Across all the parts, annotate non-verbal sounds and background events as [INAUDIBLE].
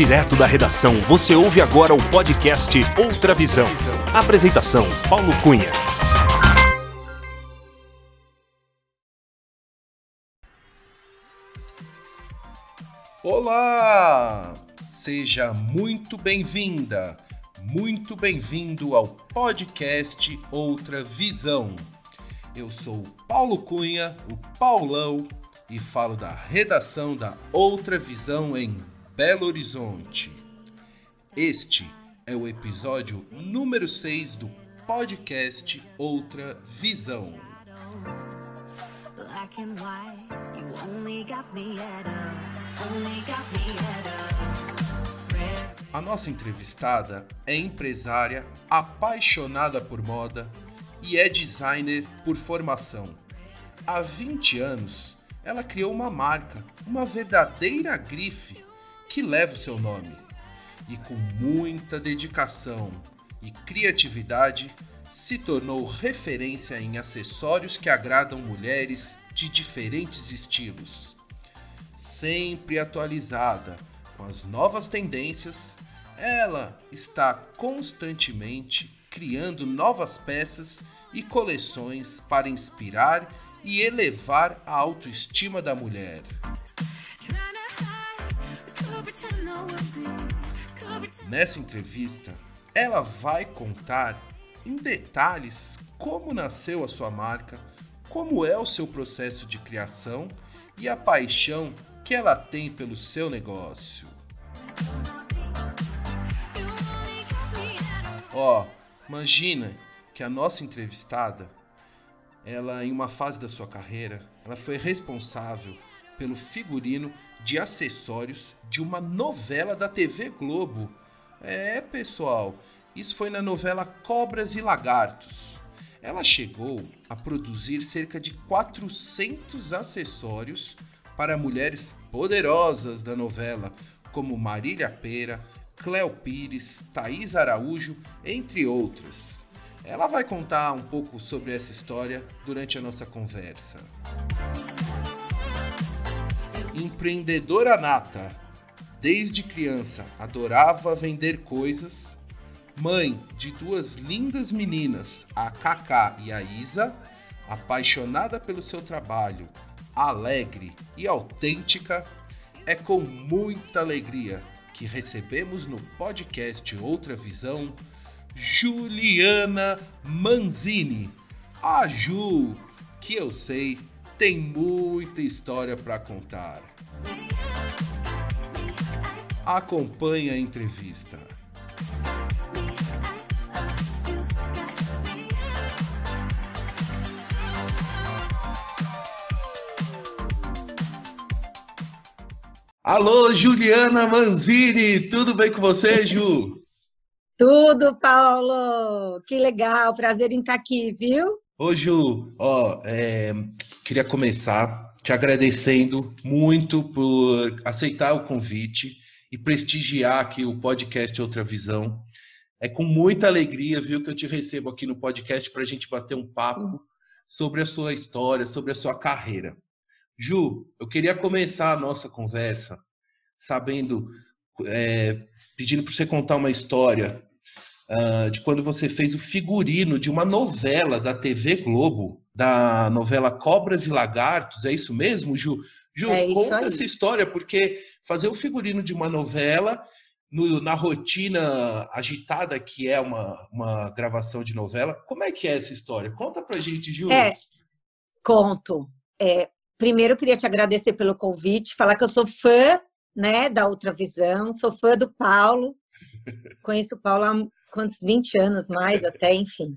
Direto da redação, você ouve agora o podcast Outra Visão. Apresentação: Paulo Cunha. Olá! Seja muito bem-vinda, muito bem-vindo ao podcast Outra Visão. Eu sou Paulo Cunha, o Paulão, e falo da redação da Outra Visão em Belo Horizonte. Este é o episódio número 6 do podcast Outra Visão. A nossa entrevistada é empresária, apaixonada por moda e é designer por formação. Há 20 anos, ela criou uma marca, uma verdadeira grife que leva o seu nome. E com muita dedicação e criatividade, se tornou referência em acessórios que agradam mulheres de diferentes estilos. Sempre atualizada com as novas tendências, ela está constantemente criando novas peças e coleções para inspirar e elevar a autoestima da mulher. Nessa entrevista, ela vai contar em detalhes como nasceu a sua marca, como é o seu processo de criação e a paixão que ela tem pelo seu negócio. Ó, oh, imagina que a nossa entrevistada ela em uma fase da sua carreira, ela foi responsável pelo figurino de acessórios de uma novela da TV Globo. É, pessoal, isso foi na novela Cobras e Lagartos. Ela chegou a produzir cerca de 400 acessórios para mulheres poderosas da novela, como Marília Pera, Cléo Pires, Thaís Araújo, entre outras. Ela vai contar um pouco sobre essa história durante a nossa conversa. Empreendedora nata. Desde criança adorava vender coisas. Mãe de duas lindas meninas, a Kaká e a Isa, apaixonada pelo seu trabalho, alegre e autêntica, é com muita alegria que recebemos no podcast Outra Visão Juliana Manzini. A Ju, que eu sei, tem muita história para contar. Acompanhe a entrevista. Alô, Juliana Manzini, tudo bem com você, Ju? Tudo, Paulo! Que legal, prazer em estar aqui, viu? Ô, Ju, ó, é, queria começar te agradecendo muito por aceitar o convite e prestigiar aqui o podcast Outra Visão. É com muita alegria, viu, que eu te recebo aqui no podcast para a gente bater um papo sobre a sua história, sobre a sua carreira. Ju, eu queria começar a nossa conversa sabendo, é, pedindo para você contar uma história uh, de quando você fez o figurino de uma novela da TV Globo, da novela Cobras e Lagartos, é isso mesmo, Ju? Ju, é conta essa história, porque fazer o figurino de uma novela no, na rotina agitada que é uma, uma gravação de novela, como é que é essa história? Conta pra gente, Ju. É, conto. É, primeiro, eu queria te agradecer pelo convite, falar que eu sou fã né, da Outra Visão, sou fã do Paulo, [LAUGHS] conheço o Paulo há quantos 20 anos mais até, enfim.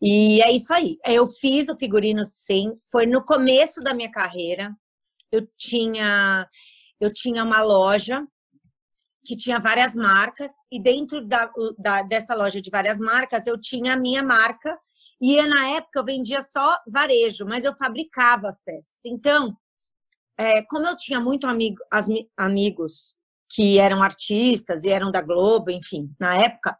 E é isso aí. Eu fiz o figurino sim, foi no começo da minha carreira. Eu tinha eu tinha uma loja que tinha várias marcas e dentro da, da, dessa loja de várias marcas eu tinha a minha marca e na época eu vendia só varejo, mas eu fabricava as peças. Então, é, como eu tinha muito amigo, as, amigos que eram artistas e eram da Globo, enfim, na época,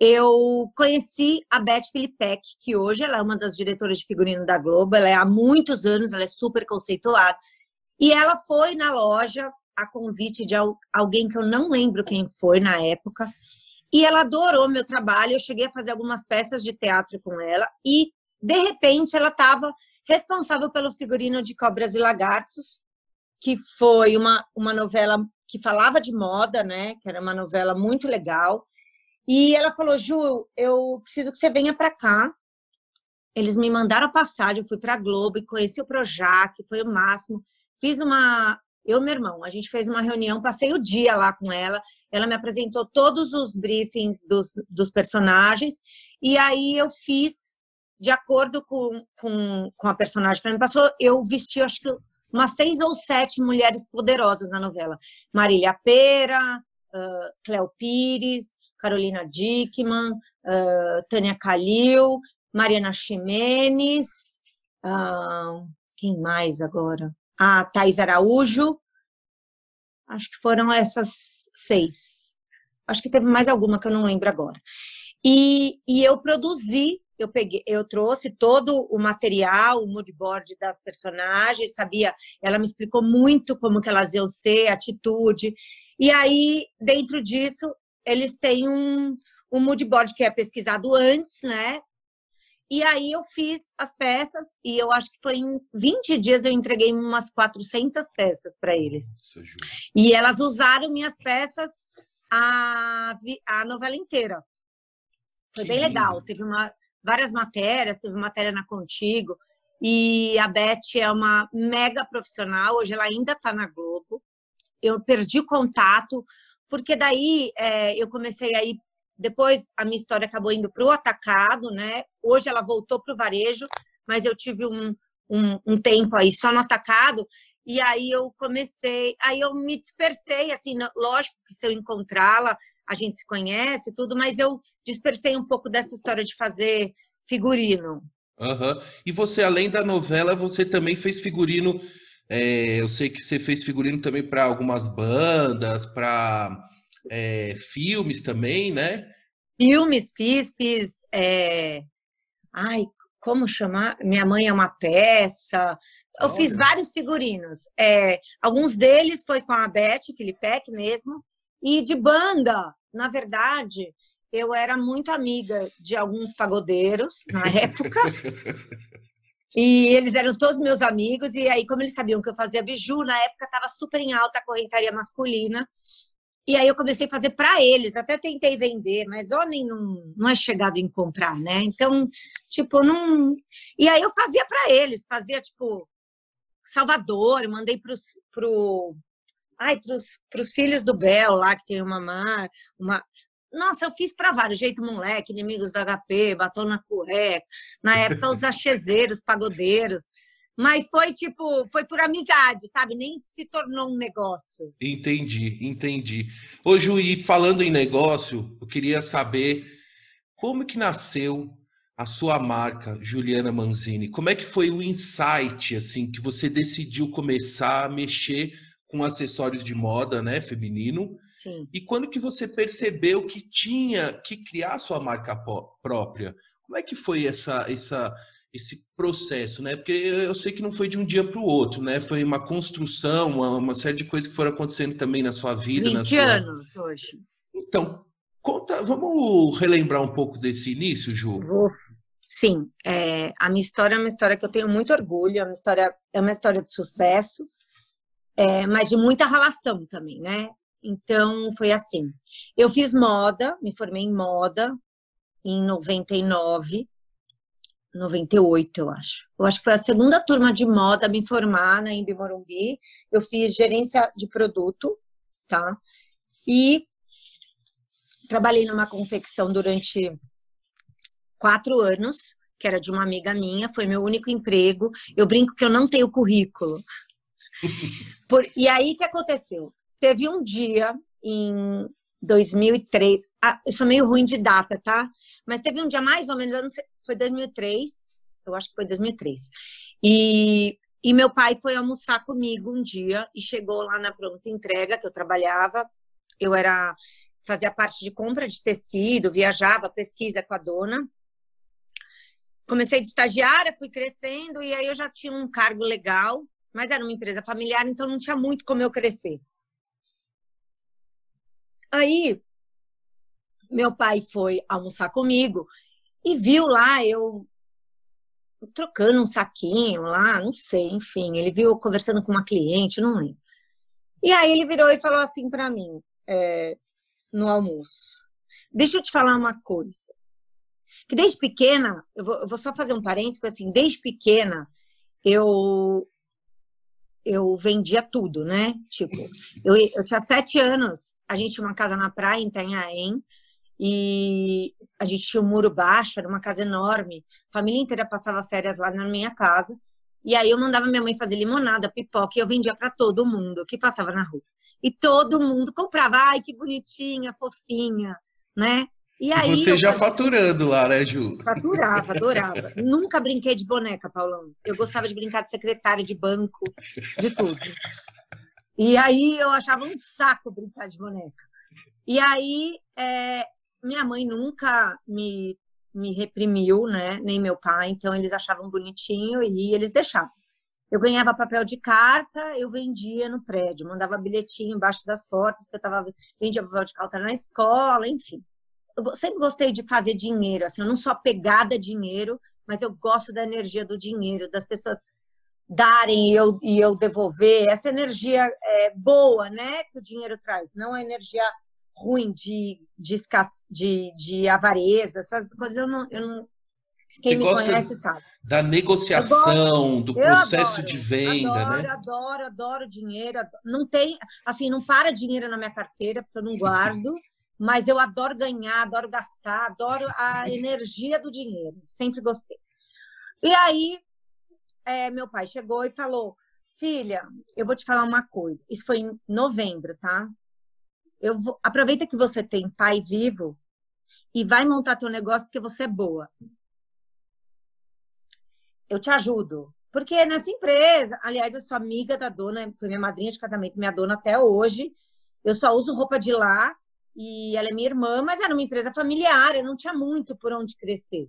eu conheci a Beth Filipek, que hoje ela é uma das diretoras de figurino da Globo, ela é há muitos anos, ela é super conceituada. E ela foi na loja, a convite de alguém que eu não lembro quem foi na época. E ela adorou meu trabalho. Eu cheguei a fazer algumas peças de teatro com ela. E, de repente, ela estava responsável pelo figurino de Cobras e Lagartos, que foi uma, uma novela que falava de moda, né? Que era uma novela muito legal. E ela falou: Ju, eu preciso que você venha para cá. Eles me mandaram passagem, eu fui para Globo e conheci o Projac, foi o máximo. Fiz uma. Eu e meu irmão, a gente fez uma reunião, passei o dia lá com ela. Ela me apresentou todos os briefings dos, dos personagens. E aí eu fiz, de acordo com, com, com a personagem que ela me passou, eu vesti, acho que umas seis ou sete mulheres poderosas na novela. Marília Pera, uh, Cleo Pires, Carolina Dickman, uh, Tânia Calil, Mariana Ximenes, uh, quem mais agora? A Thais Araújo. Acho que foram essas seis. Acho que teve mais alguma que eu não lembro agora. E, e eu produzi eu peguei, eu trouxe todo o material, o moodboard das personagens, sabia? Ela me explicou muito como que elas iam ser, atitude. E aí, dentro disso, eles têm um, um moodboard que é pesquisado antes, né? E aí eu fiz as peças e eu acho que foi em 20 dias eu entreguei umas 400 peças para eles. E elas usaram minhas peças a, a novela inteira. Foi que bem lindo. legal. Teve uma, várias matérias, teve matéria na Contigo. E a Beth é uma mega profissional, hoje ela ainda está na Globo. Eu perdi contato, porque daí é, eu comecei aí. Depois a minha história acabou indo para o atacado, né? Hoje ela voltou para o varejo, mas eu tive um, um, um tempo aí só no atacado. E aí eu comecei, aí eu me dispersei, assim, lógico que se eu encontrá-la, a gente se conhece tudo, mas eu dispersei um pouco dessa história de fazer figurino. Uhum. E você, além da novela, você também fez figurino. É, eu sei que você fez figurino também para algumas bandas, para é, filmes também, né? Filmes, fiz, fiz. É... Ai, como chamar? Minha mãe é uma peça. Eu Olha. fiz vários figurinos. É, alguns deles foi com a Beth Filipek mesmo. E de banda, na verdade, eu era muito amiga de alguns pagodeiros na [LAUGHS] época. E eles eram todos meus amigos. E aí, como eles sabiam que eu fazia biju, na época estava super em alta a correntaria masculina. E aí eu comecei a fazer para eles, até tentei vender, mas homem não, não é chegado em comprar, né? Então, tipo, não. E aí eu fazia para eles, fazia tipo Salvador, mandei para pro Ai, para os filhos do Bel lá, que tem uma mar, uma. Nossa, eu fiz para vários, jeito moleque, inimigos do HP, batom na cueca. Na época, os achezeiros, pagodeiros. Mas foi tipo, foi por amizade, sabe? Nem se tornou um negócio. Entendi, entendi. Ô, Ju, e falando em negócio, eu queria saber como que nasceu a sua marca, Juliana Manzini. Como é que foi o insight, assim, que você decidiu começar a mexer com acessórios de moda, né, feminino. Sim. E quando que você percebeu que tinha que criar sua marca própria? Como é que foi essa, essa, esse processo, né? Porque eu sei que não foi de um dia para o outro, né? Foi uma construção, uma, uma, série de coisas que foram acontecendo também na sua vida. 20 sua... anos hoje. Então, conta, vamos relembrar um pouco desse início, Ju? Vou. Sim, é, a minha história é uma história que eu tenho muito orgulho, é uma história, é uma história de sucesso é, mas de muita relação também, né? Então, foi assim. Eu fiz moda, me formei em moda em 99, 98, eu acho. Eu acho que foi a segunda turma de moda a me formar na Imbi Morumbi. Eu fiz gerência de produto, tá? E trabalhei numa confecção durante quatro anos, que era de uma amiga minha, foi meu único emprego. Eu brinco que eu não tenho currículo, [LAUGHS] por, e aí, o que aconteceu? Teve um dia em 2003, ah, eu sou meio ruim de data, tá? Mas teve um dia mais ou menos, eu não sei, foi 2003, eu acho que foi 2003. E, e meu pai foi almoçar comigo um dia e chegou lá na pronta entrega que eu trabalhava. Eu era fazia parte de compra de tecido, viajava, pesquisa com a dona. Comecei de estagiária, fui crescendo e aí eu já tinha um cargo legal mas era uma empresa familiar, então não tinha muito como eu crescer. Aí, meu pai foi almoçar comigo e viu lá eu trocando um saquinho lá, não sei, enfim. Ele viu conversando com uma cliente, não lembro. E aí ele virou e falou assim para mim, é, no almoço: Deixa eu te falar uma coisa. Que desde pequena, eu vou, eu vou só fazer um parênteses, assim, desde pequena eu eu vendia tudo, né? Tipo, eu, eu tinha sete anos, a gente tinha uma casa na praia, em Itanhaém, e a gente tinha um muro baixo, era uma casa enorme. A família inteira passava férias lá na minha casa. E aí eu mandava minha mãe fazer limonada, pipoca, e eu vendia para todo mundo que passava na rua. E todo mundo comprava. Ai, que bonitinha, fofinha, né? E aí. Você já fazia... faturando lá, né, Ju? Faturava, adorava. Nunca brinquei de boneca, Paulão. Eu gostava de brincar de secretária de banco, de tudo. E aí eu achava um saco brincar de boneca. E aí é, minha mãe nunca me, me reprimiu, né? Nem meu pai, então eles achavam bonitinho e eles deixavam. Eu ganhava papel de carta, eu vendia no prédio, mandava bilhetinho embaixo das portas que eu tava vendia papel de carta na escola, enfim eu sempre gostei de fazer dinheiro, assim, eu não sou apegada a dinheiro, mas eu gosto da energia do dinheiro, das pessoas darem e eu, e eu devolver, essa energia é, boa, né, que o dinheiro traz, não a energia ruim de, de, de, de avareza, essas coisas eu não, eu não quem Você me conhece sabe. Da negociação, do processo adoro, de venda, adoro, né? Adoro, adoro dinheiro. Adoro. Não tem, assim, não para dinheiro na minha carteira, porque eu não guardo [LAUGHS] mas eu adoro ganhar, adoro gastar, adoro a energia do dinheiro, sempre gostei. E aí, é, meu pai chegou e falou: Filha, eu vou te falar uma coisa. Isso foi em novembro, tá? Eu vou, aproveita que você tem pai vivo e vai montar teu negócio porque você é boa. Eu te ajudo. Porque nessa empresa, aliás, eu sou amiga da dona, foi minha madrinha de casamento, minha dona até hoje. Eu só uso roupa de lá e ela é minha irmã, mas era uma empresa familiar, eu não tinha muito por onde crescer.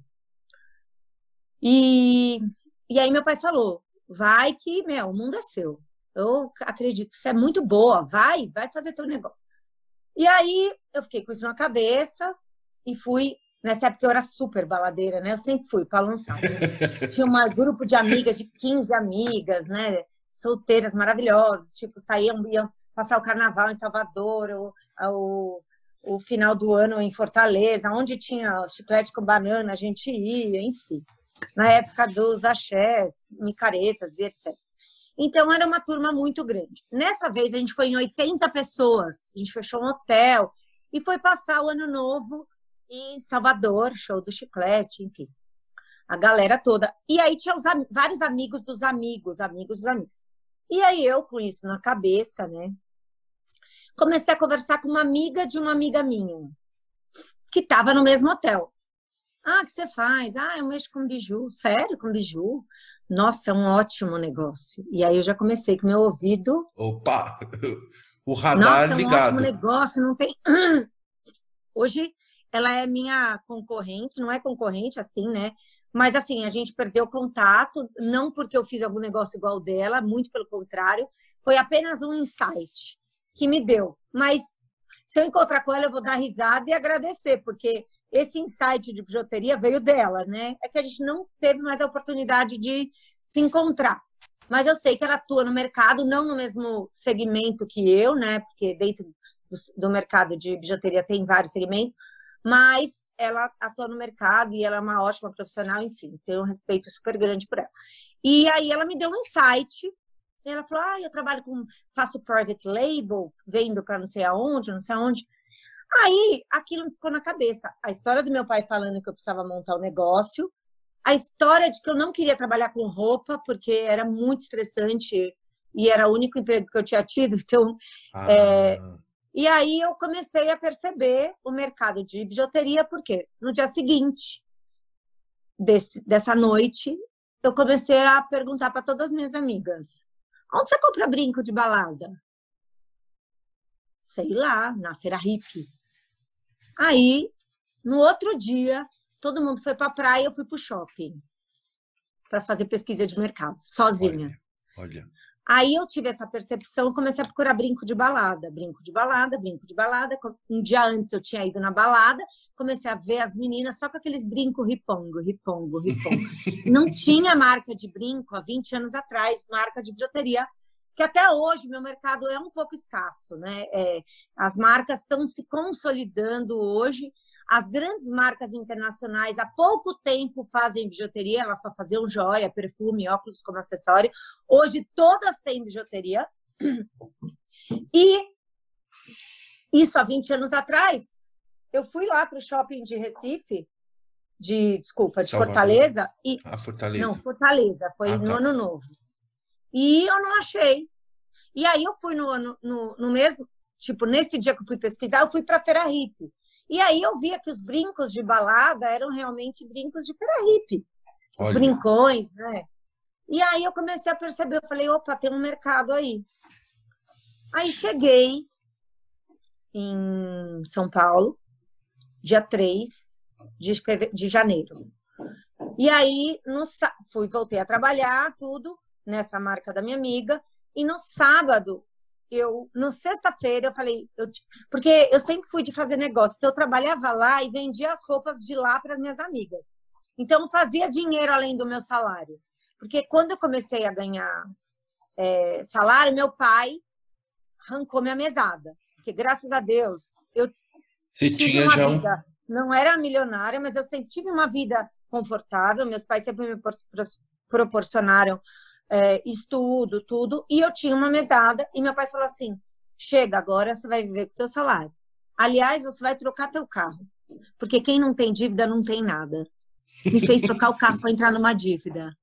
E, e aí meu pai falou: vai que, meu, o mundo é seu. Eu acredito você é muito boa, vai, vai fazer teu negócio. E aí eu fiquei com isso na cabeça e fui. Nessa época eu era super baladeira, né? Eu sempre fui para lançar. Né? [LAUGHS] Tinha um grupo de amigas, de 15 amigas, né? Solteiras maravilhosas, tipo, saíam, iam passar o carnaval em Salvador, ou, ou o final do ano em Fortaleza, onde tinha chiclete com banana, a gente ia, enfim. Na época dos axés, micaretas e etc. Então, era uma turma muito grande. Nessa vez, a gente foi em 80 pessoas. A gente fechou um hotel e foi passar o ano novo em Salvador, show do chiclete, enfim. A galera toda. E aí tinha os, vários amigos dos amigos, amigos dos amigos. E aí eu, com isso na cabeça, né? Comecei a conversar com uma amiga de uma amiga minha, que estava no mesmo hotel. Ah, o que você faz? Ah, eu mexo com biju. Sério, com biju? Nossa, é um ótimo negócio. E aí eu já comecei com meu ouvido. Opa! [LAUGHS] O radar Nossa, é um ligado. ótimo negócio, não tem. [CLEARS THROAT] Hoje ela é minha concorrente, não é concorrente assim, né? Mas assim, a gente perdeu contato, não porque eu fiz algum negócio igual dela, muito pelo contrário, foi apenas um insight que me deu. Mas se eu encontrar com ela, eu vou dar risada e agradecer, porque esse insight de bijuteria veio dela, né? É que a gente não teve mais a oportunidade de se encontrar. Mas eu sei que ela atua no mercado, não no mesmo segmento que eu, né? Porque dentro do, do mercado de bijuteria tem vários segmentos, mas ela atua no mercado e ela é uma ótima profissional, enfim, tenho um respeito super grande por ela. E aí ela me deu um insight ela falou: ah, eu trabalho com. faço private label, vendo para não sei aonde, não sei aonde. Aí aquilo me ficou na cabeça. A história do meu pai falando que eu precisava montar o um negócio, a história de que eu não queria trabalhar com roupa, porque era muito estressante e era o único emprego que eu tinha tido. [LAUGHS] Então, ah. é... e aí eu comecei a perceber o mercado de bijuteria, porque no dia seguinte desse, dessa noite, eu comecei a perguntar para todas as minhas amigas: Onde você compra brinco de balada? Sei lá, na feira hippie. Aí, no outro dia, todo mundo foi para a praia, eu fui para o shopping para fazer pesquisa de mercado, sozinha. Olha, olha. Aí eu tive essa percepção, comecei a procurar brinco de balada, brinco de balada, brinco de balada. Um dia antes eu tinha ido na balada, comecei a ver as meninas só com aqueles brincos ripongo, ripongo, ripongo. [LAUGHS] Não tinha marca de brinco há 20 anos atrás, marca de bijuteria, que até hoje meu mercado é um pouco escasso, né? É, as marcas estão se consolidando hoje as grandes marcas internacionais há pouco tempo fazem bijuteria, elas só faziam joia, perfume, óculos como acessório. Hoje todas têm bijuteria. E isso há 20 anos atrás, eu fui lá para o shopping de Recife, de, desculpa, de Salvador. Fortaleza. E, ah, Fortaleza. Não, Fortaleza, foi ah, no tá. ano novo. E eu não achei. E aí eu fui no, no, no mesmo, tipo, nesse dia que eu fui pesquisar, eu fui para a Feira Hippie. E aí eu via que os brincos de balada eram realmente brincos de feira hippie. Os Olha. brincões, né? E aí eu comecei a perceber, eu falei, opa, tem um mercado aí. Aí cheguei em São Paulo, dia 3 de, feve... de janeiro. E aí, no, fui, voltei a trabalhar, tudo, nessa marca da minha amiga, e no sábado eu, no sexta-feira, eu falei, eu, porque eu sempre fui de fazer negócio, então eu trabalhava lá e vendia as roupas de lá para as minhas amigas. Então, eu fazia dinheiro além do meu salário. Porque quando eu comecei a ganhar é, salário, meu pai arrancou minha mesada. Porque, graças a Deus, eu Você tive tinha uma já vida, um... não era milionária, mas eu sempre tive uma vida confortável. Meus pais sempre me proporcionaram é, estudo, tudo, e eu tinha uma mesada, e meu pai falou assim: chega, agora você vai viver com o teu salário. Aliás, você vai trocar teu carro, porque quem não tem dívida não tem nada. Me fez trocar o carro para entrar numa dívida.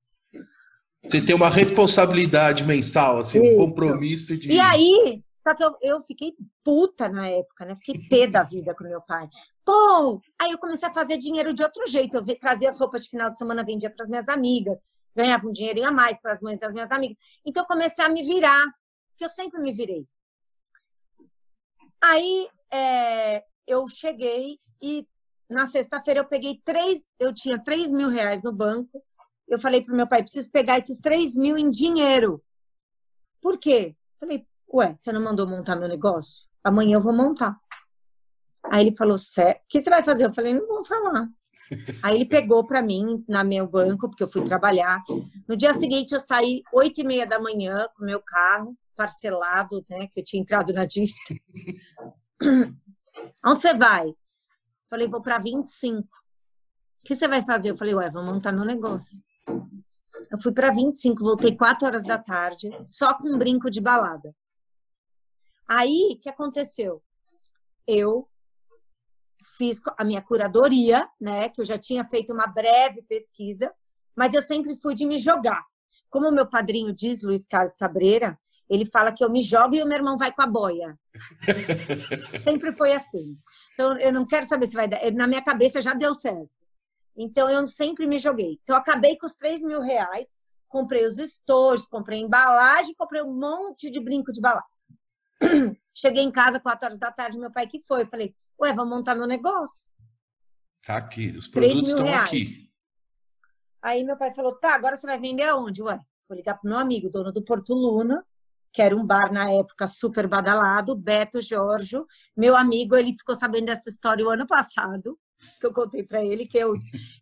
Você tem uma responsabilidade mensal, assim, Isso. um compromisso de. E aí, só que eu, eu fiquei puta na época, né? Fiquei pé da vida com meu pai. Pô! Aí eu comecei a fazer dinheiro de outro jeito. Eu trazia as roupas de final de semana, vendia para as minhas amigas ganhava um dinheirinho a mais para as mães das minhas amigas. Então eu comecei a me virar, que eu sempre me virei. Aí é, eu cheguei e na sexta-feira eu peguei três, eu tinha três mil reais no banco. Eu falei para meu pai, preciso pegar esses três mil em dinheiro. Por quê? Falei, ué, você não mandou montar meu negócio? Amanhã eu vou montar. Aí ele falou, o que você vai fazer? Eu falei, não vou falar. Aí ele pegou para mim na meu banco, porque eu fui trabalhar. No dia seguinte, eu saí oito e meia da manhã com meu carro parcelado, né? Que eu tinha entrado na dívida. [COUGHS] Onde você vai? Falei, vou para 25. O que você vai fazer? Eu falei, ué, vou montar meu negócio. Eu fui para 25, voltei 4 horas da tarde, só com um brinco de balada. Aí, o que aconteceu? Eu fiz a minha curadoria, né, que eu já tinha feito uma breve pesquisa, mas eu sempre fui de me jogar. Como o meu padrinho diz, Luiz Carlos Cabreira, ele fala que eu me jogo e o meu irmão vai com a boia. [LAUGHS] sempre foi assim. Então, eu não quero saber se vai dar. Na minha cabeça já deu certo. Então, eu sempre me joguei. Então, eu acabei com os 3 mil reais, comprei os estojos, comprei embalagem, comprei um monte de brinco de balada. [CLEARS THROAT] Cheguei em casa, 4 horas da tarde, meu pai que foi. Eu falei, Ué, vou montar meu negócio. Tá aqui, os produtos estão reais. aqui. Aí meu pai falou, tá, agora você vai vender aonde? Ué, vou ligar pro meu amigo, dono do Porto Luna, que era um bar na época super badalado, Beto Jorge. Meu amigo, ele ficou sabendo dessa história o ano passado, que eu contei para ele, que eu,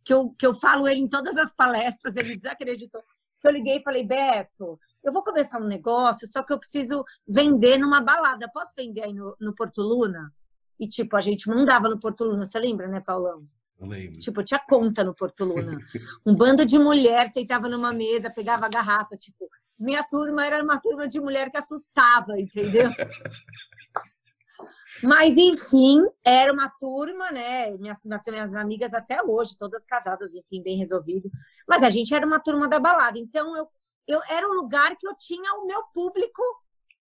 que, eu, que eu falo ele em todas as palestras, ele desacreditou. Que eu liguei e falei, Beto, eu vou começar um negócio, só que eu preciso vender numa balada. Posso vender aí no, no Porto Luna? E, tipo, a gente mandava no Porto Luna, você lembra, né, Paulão? Eu lembro. Tipo, tinha conta no Porto Luna. Um bando de mulher sentava numa mesa, pegava a garrafa, tipo, minha turma era uma turma de mulher que assustava, entendeu? [LAUGHS] Mas, enfim, era uma turma, né? Minhas, minhas amigas até hoje, todas casadas, enfim, bem resolvido. Mas a gente era uma turma da balada. Então, eu, eu era um lugar que eu tinha o meu público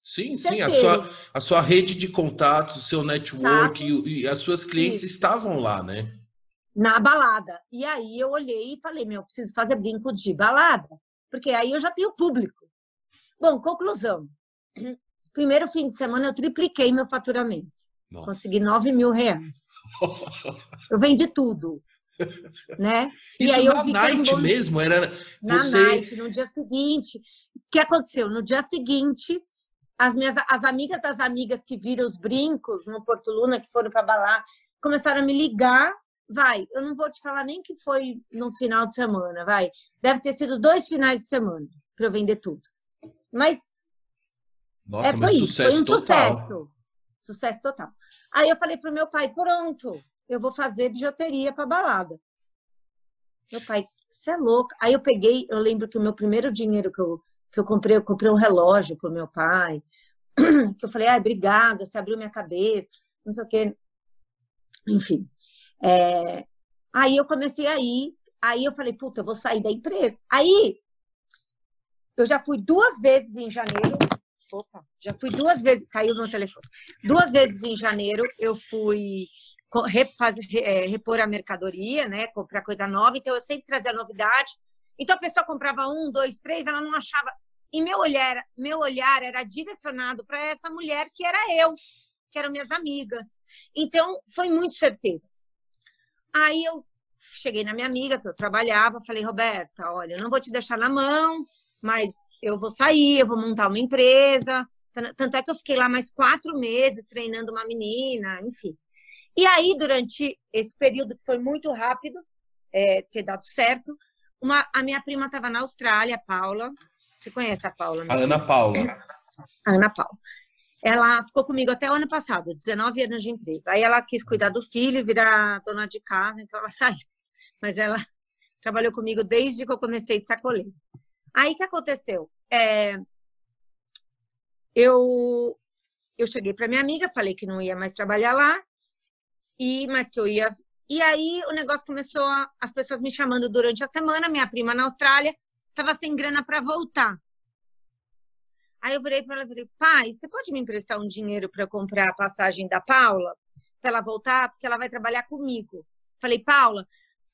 Sim, sim, a sua, a sua rede de contatos, o seu network e, e, as suas clientes Isso. estavam lá, né? Na balada. E aí eu olhei e falei, meu, preciso fazer brinco de balada, porque aí eu já tenho público. Bom, conclusão. [CLEARS THROAT] Primeiro fim de semana eu tripliquei meu faturamento. Nossa. Consegui 9 mil reais. Eu vendi tudo. [LAUGHS] né? Isso e aí eu vi night mesmo, era na você... night, no dia seguinte. O que aconteceu? No dia seguinte, as minhas as amigas das amigas que viram os brincos no Porto Luna, que foram para balar, começaram a me ligar. Vai, eu não vou te falar nem que foi no final de semana, vai. Deve ter sido dois finais de semana para eu vender tudo. Mas, Nossa, é, foi isso, foi um total. sucesso. Sucesso total. Aí eu falei pro meu pai, pronto, eu vou fazer bijuteria para balada. Meu pai, você é louco. Aí eu peguei, eu lembro que o meu primeiro dinheiro que eu, que eu comprei, eu comprei um relógio pro meu pai. [CLEARS THROAT] Que eu falei, ai, obrigada, você abriu minha cabeça, não sei o quê. Enfim. É... Aí eu comecei a ir, aí eu falei, puta, eu vou sair da empresa. Aí eu já fui duas vezes em janeiro. Opa, já fui duas vezes, caiu no telefone. Duas vezes em janeiro eu fui é, repor a mercadoria, né? Comprar coisa nova. Então, eu sempre trazia novidade. Então, a pessoa comprava um, dois, três, ela não achava. E meu olhar, meu olhar era direcionado para essa mulher que era eu, que eram minhas amigas. Então, foi muito certeiro. Aí eu cheguei na minha amiga, que eu trabalhava, falei, Roberta, olha, eu não vou te deixar na mão, mas eu vou sair, eu vou montar uma empresa. Tanto é que eu fiquei lá mais quatro meses treinando uma menina, enfim. E aí, durante esse período que foi muito rápido, é, ter dado certo, uma, a minha prima estava na Austrália, a Paula. Você conhece a Paula? Né? A Ana Paula. A Ana Paula. Ela ficou comigo até o ano passado, 19 anos de empresa. Aí ela quis cuidar do filho, virar dona de casa, então ela [LAUGHS] saiu. Mas ela trabalhou comigo desde que eu comecei de sacoleiro. Aí o que aconteceu? É, eu, eu cheguei para minha amiga, falei que não ia mais trabalhar lá, e mas que eu ia. E aí o negócio começou a, as pessoas me chamando durante a semana, minha prima na Austrália estava sem grana para voltar. Aí eu virei para ela e falei: "Pai, você pode me emprestar um dinheiro para comprar a passagem da Paula para ela voltar, porque ela vai trabalhar comigo?" Falei: "Paula,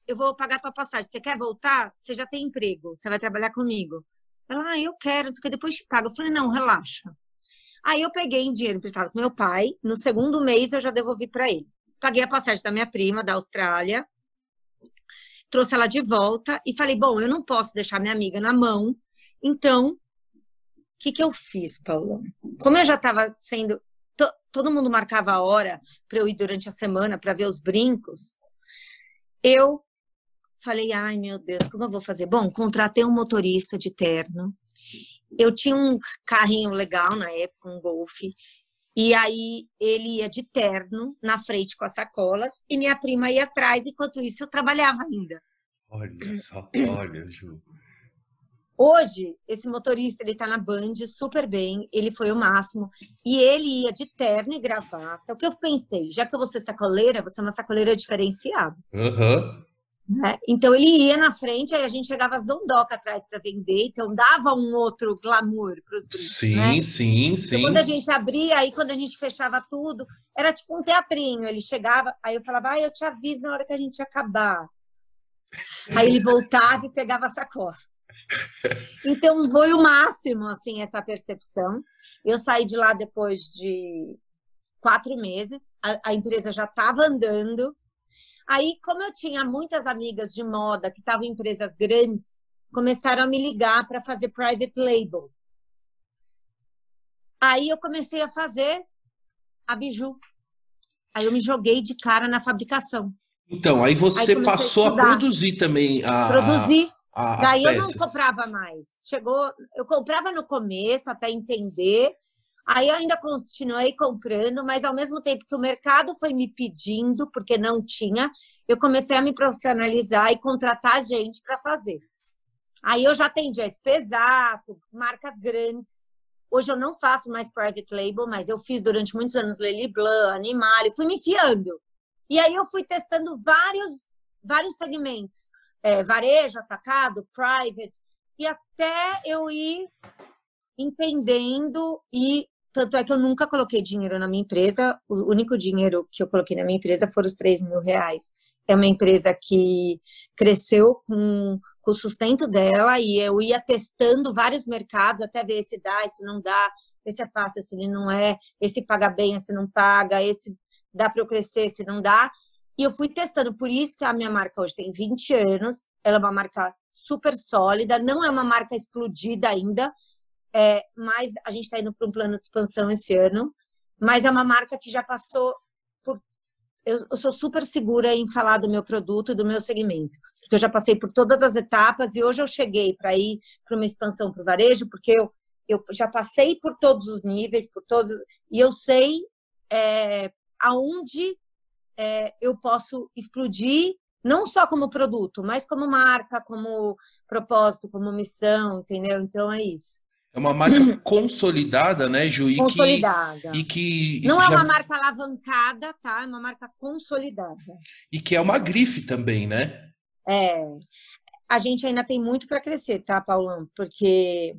eu vou pagar tua passagem. Você quer voltar? Você já tem emprego, você vai trabalhar comigo." Ela: "Ah, eu quero, depois te pago." Eu falei: "Não, relaxa." Aí eu peguei dinheiro emprestado com meu pai, no segundo mês eu já devolvi para ele paguei a passagem da minha prima da Austrália, trouxe ela de volta e falei: bom, eu não posso deixar minha amiga na mão, então o que, que eu fiz, Paula? Como eu já estava sendo. todo mundo marcava a hora para eu ir durante a semana para ver os brincos, eu falei: ai meu Deus, como eu vou fazer? Bom, contratei um motorista de terno. Eu tinha um carrinho legal na época, um Golf. E aí ele ia de terno na frente com as sacolas e minha prima ia atrás, enquanto isso eu trabalhava ainda. Olha [CLEARS THROAT] só, olha, Ju. Hoje, esse motorista, ele tá na Band super bem, ele foi o máximo. E ele ia de terno e gravata. O que eu pensei? Já que eu vou ser sacoleira, você é uma sacoleira diferenciada. Uhum. Né? Então ele ia na frente, aí a gente chegava as dondoca atrás para vender, então dava um outro glamour para os brincos. Sim, né? sim, sim. Então, quando a gente abria, aí quando a gente fechava tudo, era tipo um teatrinho. Ele chegava, aí eu falava, ah, eu te aviso na hora que a gente acabar. Aí ele voltava e pegava a sacola. Então foi o máximo, assim, essa percepção. Eu saí de lá depois de quatro meses, a, a empresa já estava andando, Aí, como eu tinha muitas amigas de moda que estavam em empresas grandes, começaram a me ligar para fazer private label. Aí eu comecei a fazer a biju. Aí eu me joguei de cara na fabricação. Então, aí você aí passou a, a, produzir também a. Produzir. A, Daí eu não comprava mais. Chegou, eu comprava no começo até entender, Aí eu ainda continuei comprando, mas ao mesmo tempo que o mercado foi me pedindo, porque não tinha, eu comecei a me profissionalizar e contratar gente para fazer. Aí eu já atendia Espesato, marcas grandes. Hoje eu não faço mais private label, mas eu fiz durante muitos anos Lely Blanc, Animale, fui me enfiando. E aí eu fui testando vários, vários segmentos. É, varejo, atacado, private, e até eu ir entendendo e tanto é que eu nunca coloquei dinheiro na minha empresa. O único dinheiro que eu coloquei na minha empresa foram os 3 mil reais. É uma empresa que cresceu com, com o sustento dela e eu ia testando vários mercados até ver se dá, se não dá, esse é fácil, se não é, esse paga bem, esse não paga, esse dá para eu crescer, se não dá. E eu fui testando, por isso que a minha marca hoje tem 20 anos, ela é uma marca super sólida, não é uma marca explodida ainda, é, mas a gente está indo para um plano de expansão esse ano, mas é uma marca que já passou por. Eu, eu sou super segura em falar do meu produto e do meu segmento, porque eu já passei por todas as etapas e hoje eu cheguei para ir para uma expansão para o varejo, porque eu, eu já passei por todos os níveis, por todos, e eu sei é, aonde é, eu posso explodir, não só como produto, mas como marca, como propósito, como missão, entendeu? Então é isso. É uma marca [CLEARS THROAT] consolidada, né, Ju? E consolidada. Que, e que não é já... é uma marca alavancada, tá? É uma marca consolidada. E que é uma grife também, né? É. A gente ainda tem muito para crescer, tá, Paulão? Porque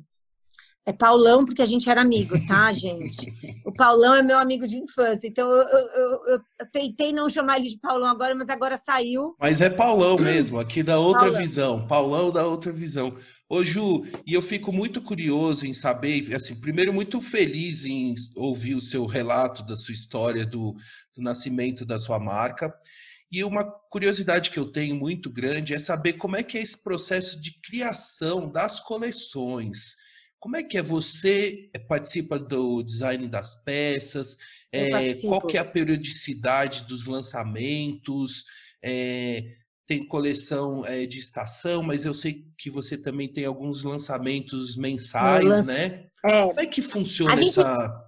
é Paulão porque a gente era amigo, tá, [LAUGHS] gente? O Paulão é meu amigo de infância, então eu, eu, eu, eu tentei não chamar ele de Paulão agora, mas agora saiu. Mas é Paulão [CLEARS THROAT] mesmo, aqui da outra Paulão. visão. Paulão da outra visão. Ô Ju, e eu fico muito curioso em saber, assim, primeiro muito feliz em ouvir o seu relato da sua história do, do nascimento da sua marca. E uma curiosidade que eu tenho muito grande é saber como é que é esse processo de criação das coleções. Como é que é você eh, participa do design das peças? É, qual que é a periodicidade dos lançamentos? É, tem coleção é, de estação, mas eu sei que você também tem alguns lançamentos mensais, lanço... né? É. Como é que funciona gente... essa...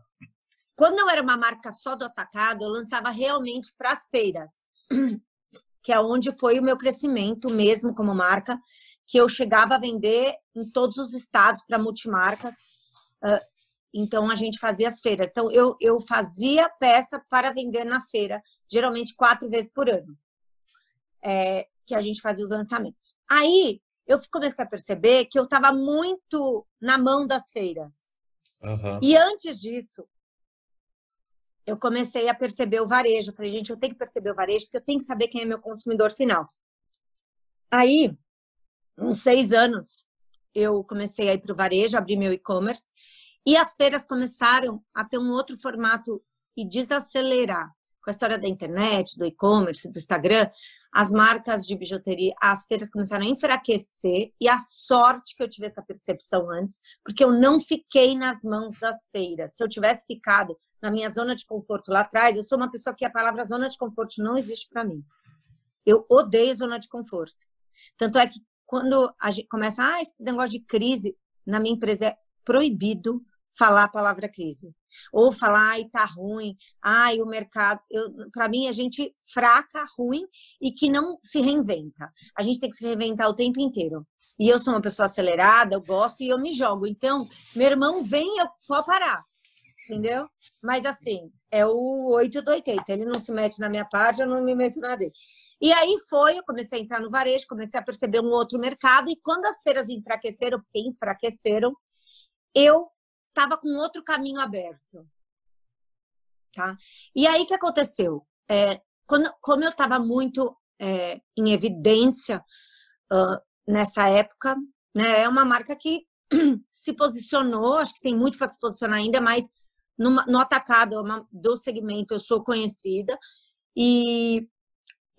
Quando eu era uma marca só do atacado, eu lançava realmente para as feiras, [CLEARS THROAT] que é onde foi o meu crescimento mesmo como marca que eu chegava a vender em todos os estados para multimarcas. Então, a gente fazia as feiras. Então, eu, eu fazia peça para vender na feira, geralmente quatro vezes por ano, é, que a gente fazia os lançamentos. Aí, eu comecei a perceber que eu estava muito na mão das feiras. Uhum. E antes disso, eu comecei a perceber o varejo. Eu falei, gente, eu tenho que perceber o varejo, porque eu tenho que saber quem é meu consumidor final. Aí, uns seis anos, eu comecei a ir para o varejo, abri meu e-commerce, e as feiras começaram a ter um outro formato e desacelerar. Com a história da internet, do e-commerce, do Instagram, as marcas de bijuteria, as feiras começaram a enfraquecer, e a sorte que eu tive essa percepção antes, porque eu não fiquei nas mãos das feiras. Se eu tivesse ficado na minha zona de conforto lá atrás, eu sou uma pessoa que a palavra zona de conforto não existe para mim. Eu odeio zona de conforto. Tanto é que quando a gente começa, ah, esse negócio de crise, na minha empresa é proibido falar a palavra crise. Ou falar, ai, tá ruim, ai, o mercado. Para mim, a gente fraca, ruim e que não se reinventa. A gente tem que se reinventar o tempo inteiro. E eu sou uma pessoa acelerada, eu gosto e eu me jogo. Então, meu irmão vem, eu pode parar. Entendeu? Mas assim, é o 8 do 80. Ele não se mete na minha parte, eu não me meto na dele. E aí foi, eu comecei a entrar no varejo, comecei a perceber um outro mercado, e quando as feiras enfraqueceram, porque enfraqueceram, eu estava com outro caminho aberto. Tá? E aí que aconteceu? É, quando, como eu estava muito é, em evidência uh, nessa época, né, é uma marca que [CLEARS THROAT] se posicionou, acho que tem muito para se posicionar ainda, mas no, no atacado é do segmento eu sou conhecida, e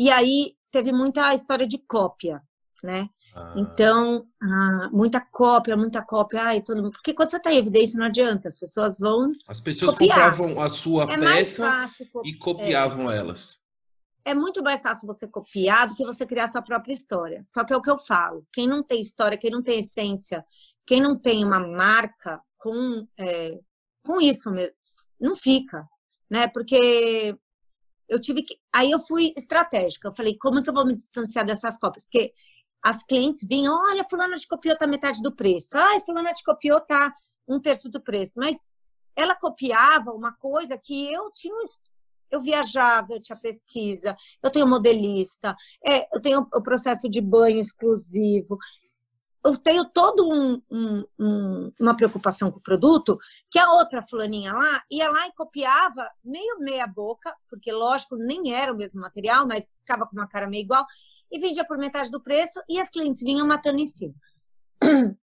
e aí teve muita história de cópia, né? Ah. Então, ah, muita cópia, muita cópia. Ai, todo mundo... Porque quando você está em evidência, não adianta, as pessoas vão. As pessoas copiar. compravam a sua é peça e copiavam é. elas. É muito mais fácil você copiar do que você criar sua própria história. Só que é o que eu falo: quem não tem história, quem não tem essência, quem não tem uma marca com, é, com isso mesmo, não fica. Né? Porque eu tive que. Aí eu fui estratégica. Eu falei, como é que eu vou me distanciar dessas cópias? Porque as clientes vinham, olha, fulana de copiou tá metade do preço. Ai, fulana de copiou tá um terço do preço. Mas ela copiava uma coisa que eu tinha eu viajava, eu tinha pesquisa, eu tenho modelista, é, eu tenho o processo de banho exclusivo, eu tenho todo um, um, um, uma preocupação com o produto, que a outra fulaninha lá ia lá e copiava meio meia boca, porque lógico, nem era o mesmo material, mas ficava com uma cara meio igual, e vendia por metade do preço, e as clientes vinham matando em cima. [CLEARS THROAT]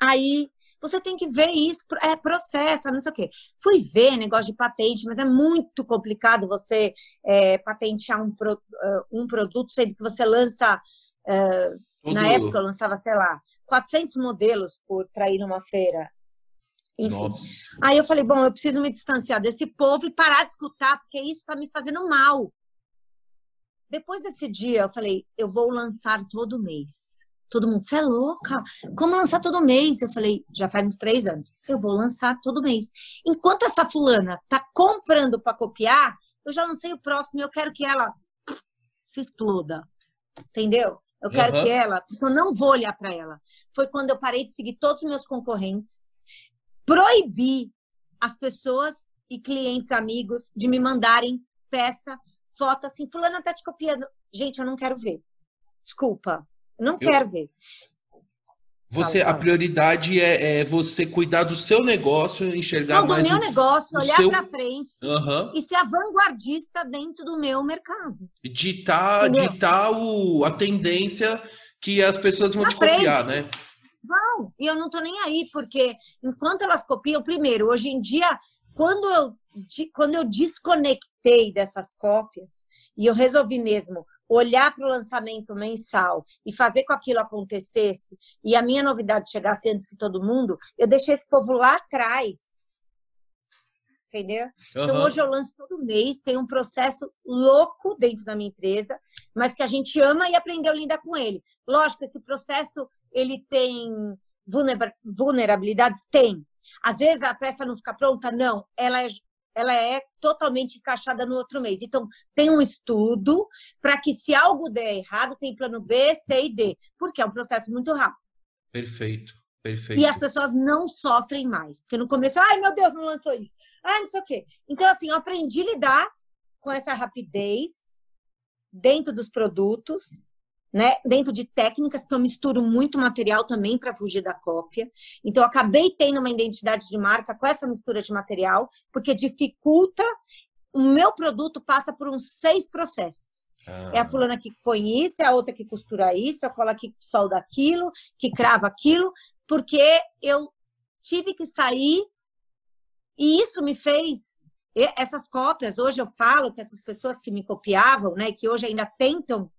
Aí Você tem que ver isso, é processo, não sei o quê. Fui ver negócio de patente, mas é muito complicado você é, patentear um, pro, uh, um produto, sendo que você lança. Uh, na época eu lançava, sei lá, 400 modelos para ir numa feira. Enfim. Nossa. Aí eu falei, bom, eu preciso me distanciar desse povo e parar de escutar, porque isso está me fazendo mal. Depois desse dia, eu falei, eu vou lançar todo mês. Todo mundo, você é louca? Como lançar todo mês? Eu falei, já faz uns três anos. Eu vou lançar todo mês. Enquanto essa fulana tá comprando para copiar, eu já lancei o próximo e eu quero que ela se exploda. Entendeu? Eu quero uhum. que ela, porque eu não vou olhar para ela. Foi quando eu parei de seguir todos os meus concorrentes, proibi as pessoas e clientes amigos de me mandarem peça, foto assim, fulano tá te copiando. Gente, eu não quero ver. Desculpa, não eu... quero ver. Você, a prioridade é, é, você cuidar do seu negócio, enxergar Não, mais do meu o, negócio, olhar seu... para frente uhum. e ser a vanguardista dentro do meu mercado. Ditar, ditar o, a tendência que as pessoas vão Na te frente. copiar, né? Vão, e eu não tô nem aí, porque enquanto elas copiam, primeiro, hoje em dia, quando eu, quando eu desconectei dessas cópias e eu resolvi mesmo olhar para o lançamento mensal e fazer com que aquilo acontecesse, e a minha novidade chegasse antes que todo mundo, eu deixei esse povo lá atrás. Entendeu? Uhum. Então, hoje eu lanço todo mês, tem um processo louco dentro da minha empresa, mas que a gente ama e aprendeu a lidar com ele. Lógico, esse processo, ele tem vulnerabilidades? Tem. Às vezes a peça não fica pronta? Não. Ela é ela é totalmente encaixada no outro mês. Então, tem um estudo para que, se algo der errado, tem plano B, C e D, porque é um processo muito rápido. Perfeito, perfeito. E as pessoas não sofrem mais, porque no começo, ai meu Deus, não lançou isso, ai não sei o quê. Então, assim, eu aprendi a lidar com essa rapidez dentro dos produtos né? Dentro de técnicas, porque eu misturo muito material também para fugir da cópia. Então, eu acabei tendo uma identidade de marca com essa mistura de material, porque dificulta. O meu produto passa por uns seis processos. Ah. É a fulana que põe isso, é a outra que costura isso, a cola que solda aquilo, que crava aquilo, porque eu tive que sair e isso me fez essas cópias. Hoje eu falo que essas pessoas que me copiavam, né, que hoje ainda tentam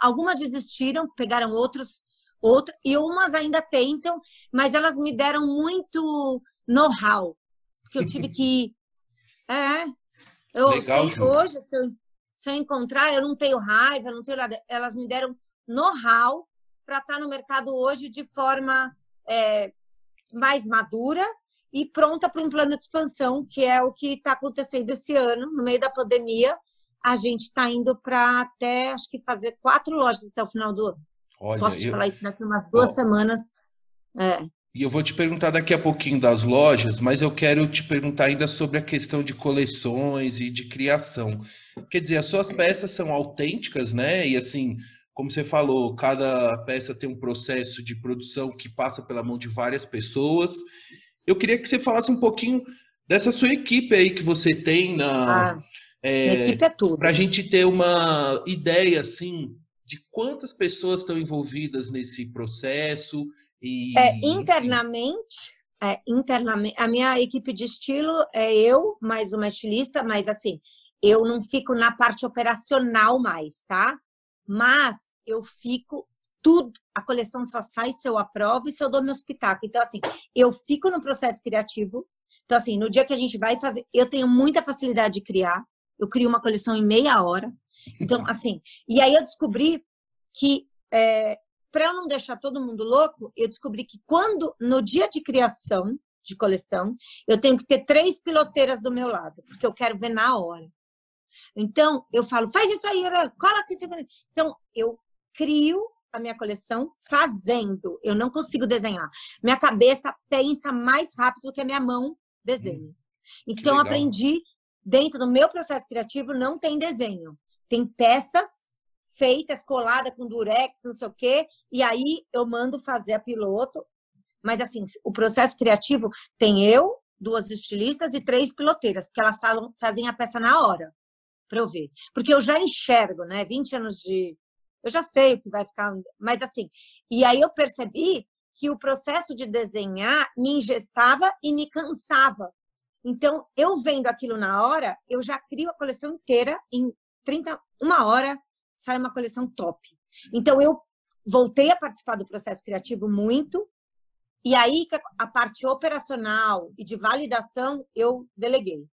Algumas desistiram, pegaram outros, outra, e umas ainda tentam, mas elas me deram muito know-how, porque eu tive que. [LAUGHS] É. Eu Legal, sei, hoje, se eu, se eu encontrar, eu não tenho raiva, não tenho nada. Elas me deram know-how para estar no mercado hoje de forma é, mais madura e pronta para um plano de expansão, que é o que está acontecendo esse ano, no meio da pandemia a gente está indo para até, acho que fazer quatro lojas até o final do ano. Olha, Posso te eu... falar isso daqui umas duas semanas. É. E eu vou te perguntar daqui a pouquinho das lojas, mas eu quero te perguntar ainda sobre a questão de coleções e de criação. Quer dizer, as suas peças são autênticas, né? E assim, como você falou, cada peça tem um processo de produção que passa pela mão de várias pessoas. Eu queria que você falasse um pouquinho dessa sua equipe aí que você tem na, ah. É, equipe é tudo. Para a gente ter uma ideia, assim, de quantas pessoas estão envolvidas nesse processo. E, é, internamente, é, internamente, a minha equipe de estilo é eu, mais uma estilista, mas assim, eu não fico na parte operacional mais, tá? Mas eu fico tudo, a coleção só sai se eu aprovo e se eu dou meu espetáculo. Então, assim, eu fico no processo criativo. Então, assim, no dia que a gente vai fazer, eu tenho muita facilidade de criar eu crio uma coleção em meia hora. Então, assim, e aí eu descobri que, é, para eu não deixar todo mundo louco, eu descobri que quando, no dia de criação de coleção, eu tenho que ter três piloteiras do meu lado, porque eu quero ver na hora. Então, eu falo, faz isso aí, cola aqui. Então, eu crio a minha coleção fazendo. Eu não consigo desenhar. Minha cabeça pensa mais rápido do que a minha mão desenha. Hum, então, aprendi dentro do meu processo criativo não tem desenho. Tem peças feitas, coladas com durex, não sei o quê, e aí eu mando fazer a piloto. Mas, assim, o processo criativo tem eu, duas estilistas e três piloteiras, porque elas falam, fazem a peça na hora, para eu ver. Porque eu já enxergo, né? 20 anos de. Eu já sei o que vai ficar. Mas, assim, e aí eu percebi que o processo de desenhar me engessava e me cansava. Então, eu vendo aquilo na hora, eu já crio a coleção inteira em 30, uma hora sai uma coleção top. Então, eu voltei a participar do processo criativo muito, e aí a parte operacional e de validação eu deleguei.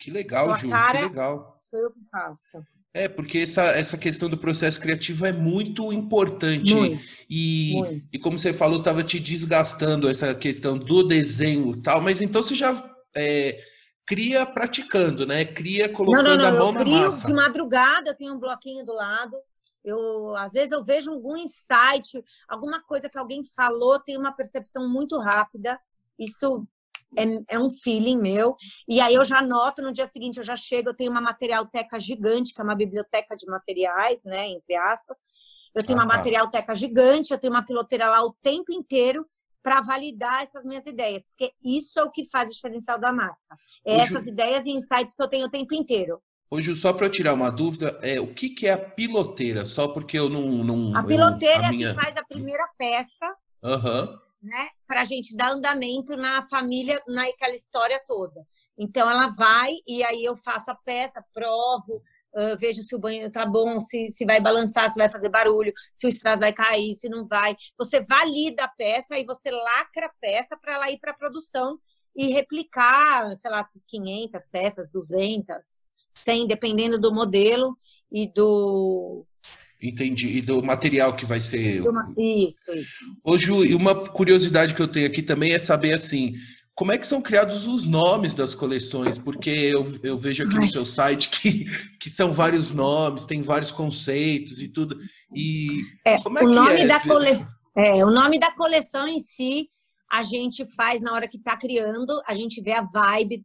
Que legal, Ju, cara, que legal. Sou eu que faço. É, porque essa, essa questão do processo criativo é muito importante. Muito, e, muito. e como você falou, estava te desgastando essa questão do desenho e tal, mas então você já é, cria praticando, né? Cria colocando não, não, não, a mão eu na crio massa. De madrugada, eu tenho um bloquinho do lado. Eu, às vezes eu vejo algum insight, alguma coisa que alguém falou, tenho uma percepção muito rápida. Isso é, é, um feeling meu. E aí eu já noto, no dia seguinte eu já chego, eu tenho uma materialteca gigante, que é uma biblioteca de materiais, né, entre aspas. Eu tenho ah, uma tá. materialteca gigante, eu tenho uma piloteira lá o tempo inteiro para validar essas minhas ideias, porque isso é o que faz o diferencial da marca. É essas ideias e insights que eu tenho o tempo inteiro. Hoje, só para eu tirar uma dúvida, é, o que, que é a piloteira? Só porque eu não. não a piloteira eu, a minha... é que faz a primeira peça. Uhum né, para a gente dar andamento na família, naquela história toda. Então, ela vai e aí eu faço a peça, provo, uh, vejo se o banho tá bom, se, se vai balançar, se vai fazer barulho, se o strass vai cair, se não vai. Você valida a peça e você lacra a peça para ela ir para a produção e replicar, sei lá, 500 peças, 200, 100, dependendo do modelo e do Entendi. E do material que vai ser. Isso, isso. Ô, Ju, e uma curiosidade que eu tenho aqui também é saber assim. Como é que são criados os nomes das coleções? Porque eu, eu vejo aqui no seu site que, que são vários nomes, tem vários conceitos e tudo. E é, como é o nome é da coleção, é, o nome da coleção em si a gente faz na hora que está criando, a gente vê a vibe.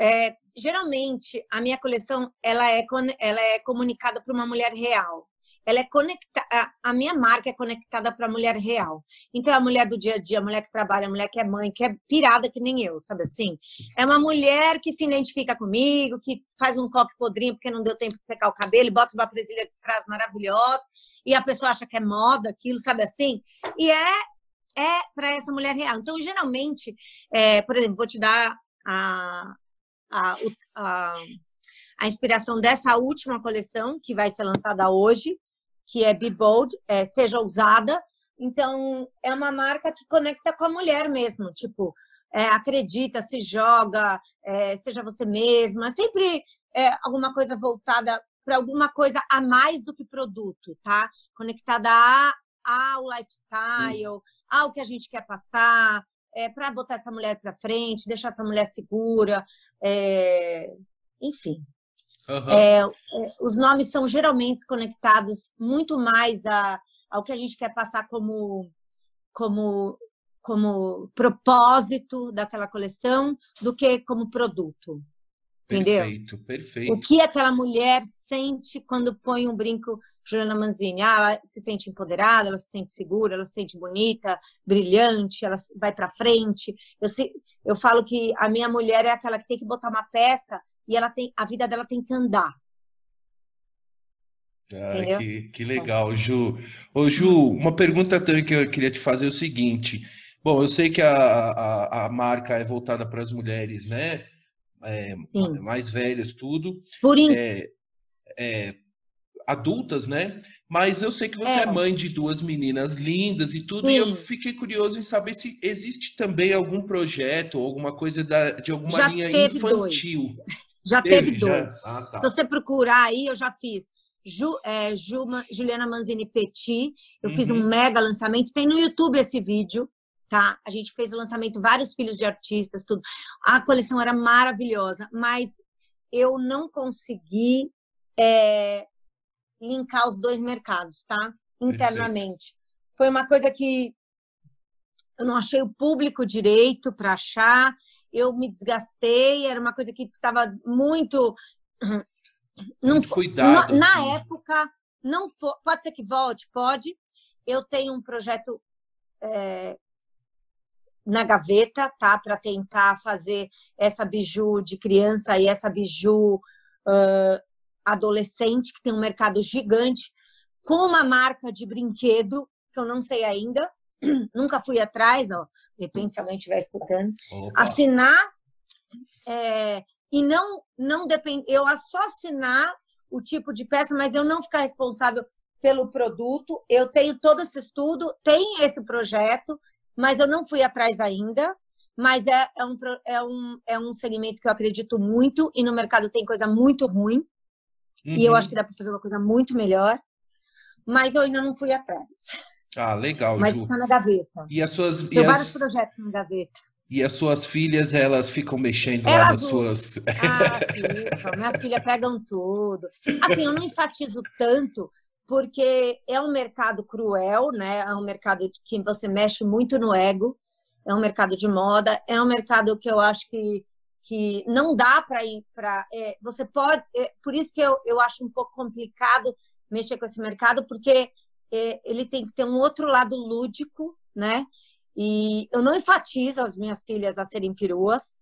É, geralmente a minha coleção ela é ela é comunicada por uma mulher real ela é conectada, a minha marca é conectada para a mulher real. Então, é a mulher do dia a dia, a mulher que trabalha, a mulher que é mãe, que é pirada que nem eu, sabe assim? É uma mulher que se identifica comigo, que faz um coque podrinho porque não deu tempo de secar o cabelo, bota uma presilha de strass maravilhosa, e a pessoa acha que é moda aquilo, sabe assim? E é, é para essa mulher real. Então, geralmente, é, por exemplo, vou te dar a, a, a, a inspiração dessa última coleção, que vai ser lançada hoje, que é Be Bold, é, seja ousada. Então, é uma marca que conecta com a mulher mesmo, tipo, é, acredita, se joga, é, seja você mesma, sempre é, alguma coisa voltada para alguma coisa a mais do que produto, tá? Conectada a, ao lifestyle, ao que a gente quer passar, é, para botar essa mulher para frente, deixar essa mulher segura, é, enfim, Uhum. É, os nomes são geralmente conectados muito mais a, ao que a gente quer passar como, como, como propósito daquela coleção do que como produto. Entendeu? Perfeito, perfeito. O que aquela mulher sente quando põe um brinco Juliana Manzini? Ah, ela se sente empoderada, ela se sente segura, ela se sente bonita, brilhante, ela vai para frente. Eu, eu falo que a minha mulher é aquela que tem que botar uma peça e ela tem a vida dela tem que andar. Ah, que, que legal, Ju. Ô, Ju, uma pergunta também que eu queria te fazer é o seguinte. Bom, eu sei que a, a, a marca é voltada para as mulheres, né? É, mais velhas, tudo. Por in... é, é, adultas, né? Mas eu sei que você é. é, mãe de duas meninas lindas e tudo, Sim. e eu fiquei curioso em saber se existe também algum projeto alguma coisa da, de alguma Já linha infantil. Dois. Já teve, teve dois. Já? Ah, tá. Se você procurar aí, eu já fiz. Ju, é, Ju, Juliana Manzini Petit, eu uhum. fiz um uhum. mega lançamento. Tem no YouTube esse vídeo, tá? A gente fez o lançamento, vários filhos de artistas, tudo. A coleção era maravilhosa, mas eu não consegui é, linkar os dois mercados, tá? Internamente. Foi uma coisa que eu não achei o público direito para achar eu me desgastei, era uma coisa que precisava muito. [CLEARS THROAT] Não cuidado. Na, assim. época, não for, pode ser que volte, pode. Eu tenho um projeto é, na gaveta, tá? Para tentar fazer essa biju de criança e essa biju uh, adolescente, que tem um mercado gigante, com uma marca de brinquedo, que eu não sei ainda, [CLEARS THROAT] nunca fui atrás, ó, de repente se alguém estiver escutando, Opa. assinar é, e não não depende, eu só assinar o tipo de peça, mas eu não ficar responsável pelo produto. Eu tenho todo esse estudo, tem esse projeto, mas eu não fui atrás ainda. Mas é, é, um, é, um, é um segmento que eu acredito muito e no mercado tem coisa muito ruim. Uhum. E eu uhum. acho que dá para fazer uma coisa muito melhor. Mas eu ainda não fui atrás. Ah, legal, Mas está na gaveta. E as suas... Tem vários as... projetos na gaveta. E as suas filhas, elas ficam mexendo elas lá nas suas. Ah, ficam. Minha filha pegam tudo. Assim, eu não enfatizo tanto, porque é um mercado cruel, né? É um mercado que você mexe muito no ego. É um mercado de moda. É um mercado que eu acho que, que não dá para ir para. É, você pode. É, por isso que eu, eu acho um pouco complicado mexer com esse mercado, porque ele tem que ter um outro lado lúdico, né? E eu não enfatizo as minhas filhas a serem peruas.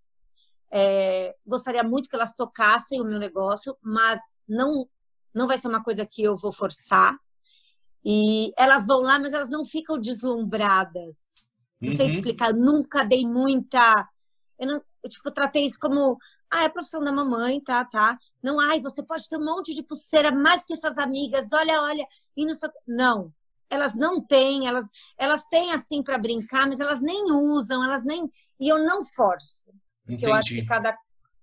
É, gostaria muito que elas tocassem o meu negócio, mas não não vai ser uma coisa que eu vou forçar. E elas vão lá, mas elas não ficam deslumbradas. Não uhum. sei explicar. Eu nunca dei muita. Eu, não, eu, tipo, tratei isso como. Ah, é a profissão da mamãe, tá, tá. Não, ai, você pode ter um monte de pulseira mais que suas amigas. Olha, olha. E não, não elas não têm, elas, elas têm assim para brincar, mas elas nem usam, elas nem. E eu não forço. Porque eu acho que cada,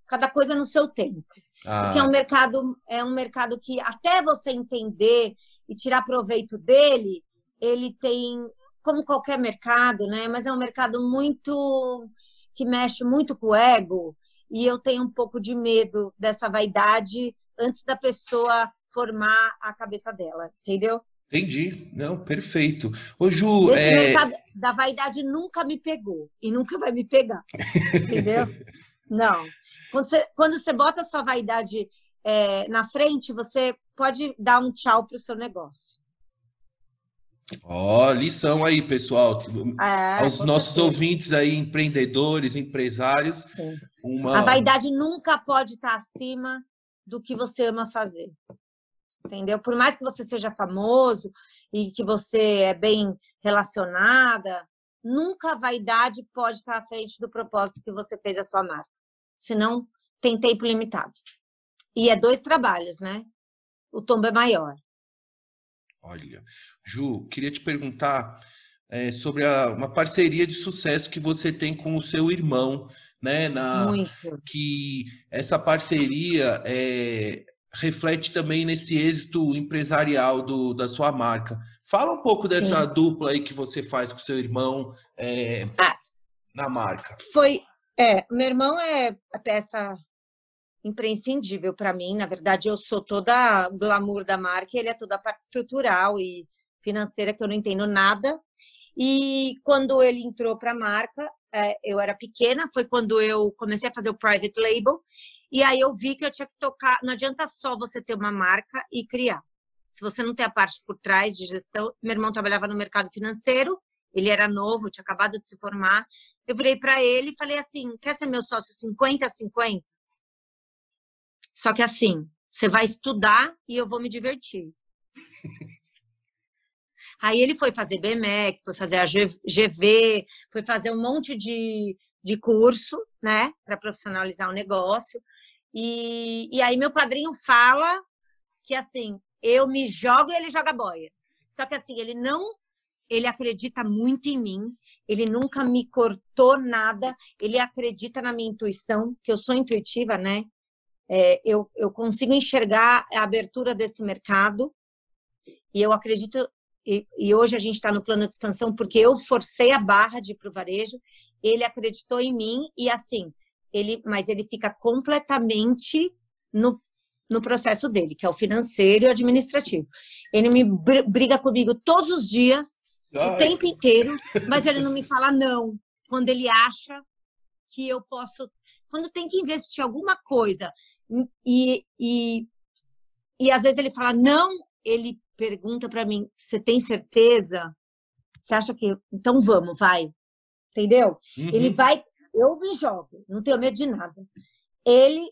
cada coisa no seu tempo. Ah. Porque é um mercado, é um mercado que até você entender e tirar proveito dele, ele tem, como qualquer mercado, né? Mas é um mercado muito que mexe muito com o ego, e eu tenho um pouco de medo dessa vaidade antes da pessoa formar a cabeça dela, entendeu? Entendi. Não, perfeito. Ô, Ju. Esse é... mercado da vaidade nunca me pegou e nunca vai me pegar. Entendeu? [LAUGHS] Não. Quando você, quando você bota a sua vaidade é, na frente, você pode dar um tchau para o seu negócio. Ó, oh, lição aí, pessoal. É, Aos nossos certeza. ouvintes aí, empreendedores, empresários. Uma... A vaidade nunca pode estar acima do que você ama fazer entendeu? Por mais que você seja famoso e que você é bem relacionada, nunca a vaidade pode estar à frente do propósito que você fez a sua marca. Senão, tem tempo limitado. E é dois trabalhos, né? O tombo é maior. Olha, Ju, queria te perguntar é, sobre a, uma parceria de sucesso que você tem com o seu irmão, né? Na, Muito. Que essa parceria é, reflete também nesse êxito empresarial do, da sua marca. Fala um pouco dessa Sim. dupla aí que você faz com seu irmão é, ah, na marca. Foi, é, meu irmão é a peça imprescindível para mim. Na verdade, eu sou toda o glamour da marca, ele é toda a parte estrutural e financeira que eu não entendo nada. E quando ele entrou para a marca, é, eu era pequena, foi quando eu comecei a fazer o private label e aí eu vi que eu tinha que tocar. Não adianta só você ter uma marca e criar. Se você não tem a parte por trás de gestão, meu irmão trabalhava no mercado financeiro, ele era novo, tinha acabado de se formar. Eu virei para ele e falei assim: quer ser meu sócio 50 a 50? Só que assim, você vai estudar e eu vou me divertir. [LAUGHS] Aí ele foi fazer BMEC, foi fazer a GV, foi fazer um monte de, de curso, né, para profissionalizar o negócio. E, e aí meu padrinho fala que assim, eu me jogo e ele joga boia. Só que assim, ele não ele acredita muito em mim, ele nunca me cortou nada, ele acredita na minha intuição, que eu sou intuitiva, né? É, eu, eu consigo enxergar a abertura desse mercado e eu acredito. E, e hoje a gente está no plano de expansão porque eu forcei a barra de ir para o varejo, ele acreditou em mim e assim, ele, mas ele fica completamente no, no processo dele, que é o financeiro e o administrativo. Ele me briga comigo todos os dias, Ai. o tempo inteiro, mas ele não me fala não. Quando ele acha que eu posso. Quando tem que investir alguma coisa e, e, e às vezes ele fala não, ele pergunta para mim: você tem certeza? Você acha que. Então vamos, vai. Entendeu? Uhum. Ele vai eu me jogo, não tenho medo de nada. Ele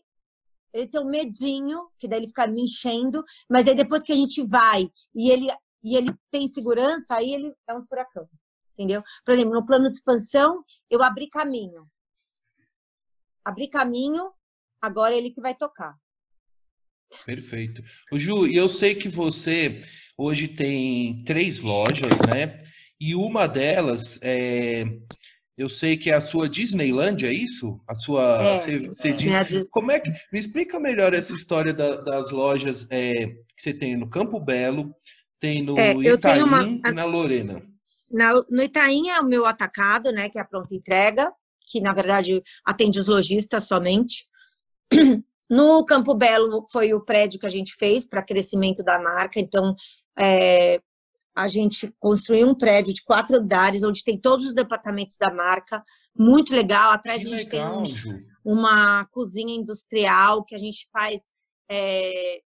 ele tem um medinho, que daí ele fica me enchendo, mas aí depois que a gente vai e ele e ele tem segurança, aí ele é um furacão. entendeu? Por exemplo, no plano de expansão, eu abri caminho. Abri caminho, agora é ele que vai tocar. Perfeito. O Ju, e eu sei que você hoje tem três lojas, né? E uma delas é, eu sei que é a sua Disneyland, é isso? A sua. É, você, você é, diz, como é que. Me explica melhor essa história da, das lojas é, que você tem no Campo Belo, tem no É, eu Itaim tenho uma- e na Lorena. Na- no Itaim é o meu atacado, né, que é a pronta entrega, que na verdade atende os lojistas somente. No Campo Belo foi o prédio que a gente fez para crescimento da marca, então é, a gente construiu um prédio de quatro andares, onde tem todos os departamentos da marca, muito legal. Atrás Que a gente tem legal, um, Ju. uma cozinha industrial que a gente faz. é,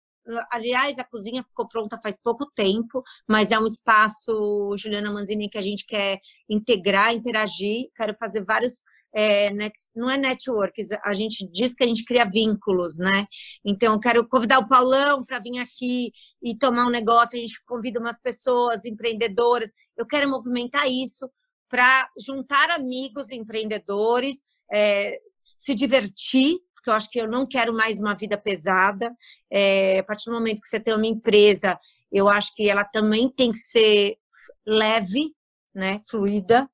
aliás, a cozinha ficou pronta faz pouco tempo, mas é um espaço, Juliana Manzini, que a gente quer integrar, interagir. Quero fazer vários. É, net- não é networks, a gente diz que a gente cria vínculos, né? Então, quero convidar o Paulão para vir aqui e tomar um negócio. A gente convida umas pessoas empreendedoras. Eu quero movimentar isso para juntar amigos empreendedores, é, se divertir, porque eu acho que eu não quero mais uma vida pesada. É, a partir do momento que você tem uma empresa, eu acho que ela também tem que ser leve, né, fluida,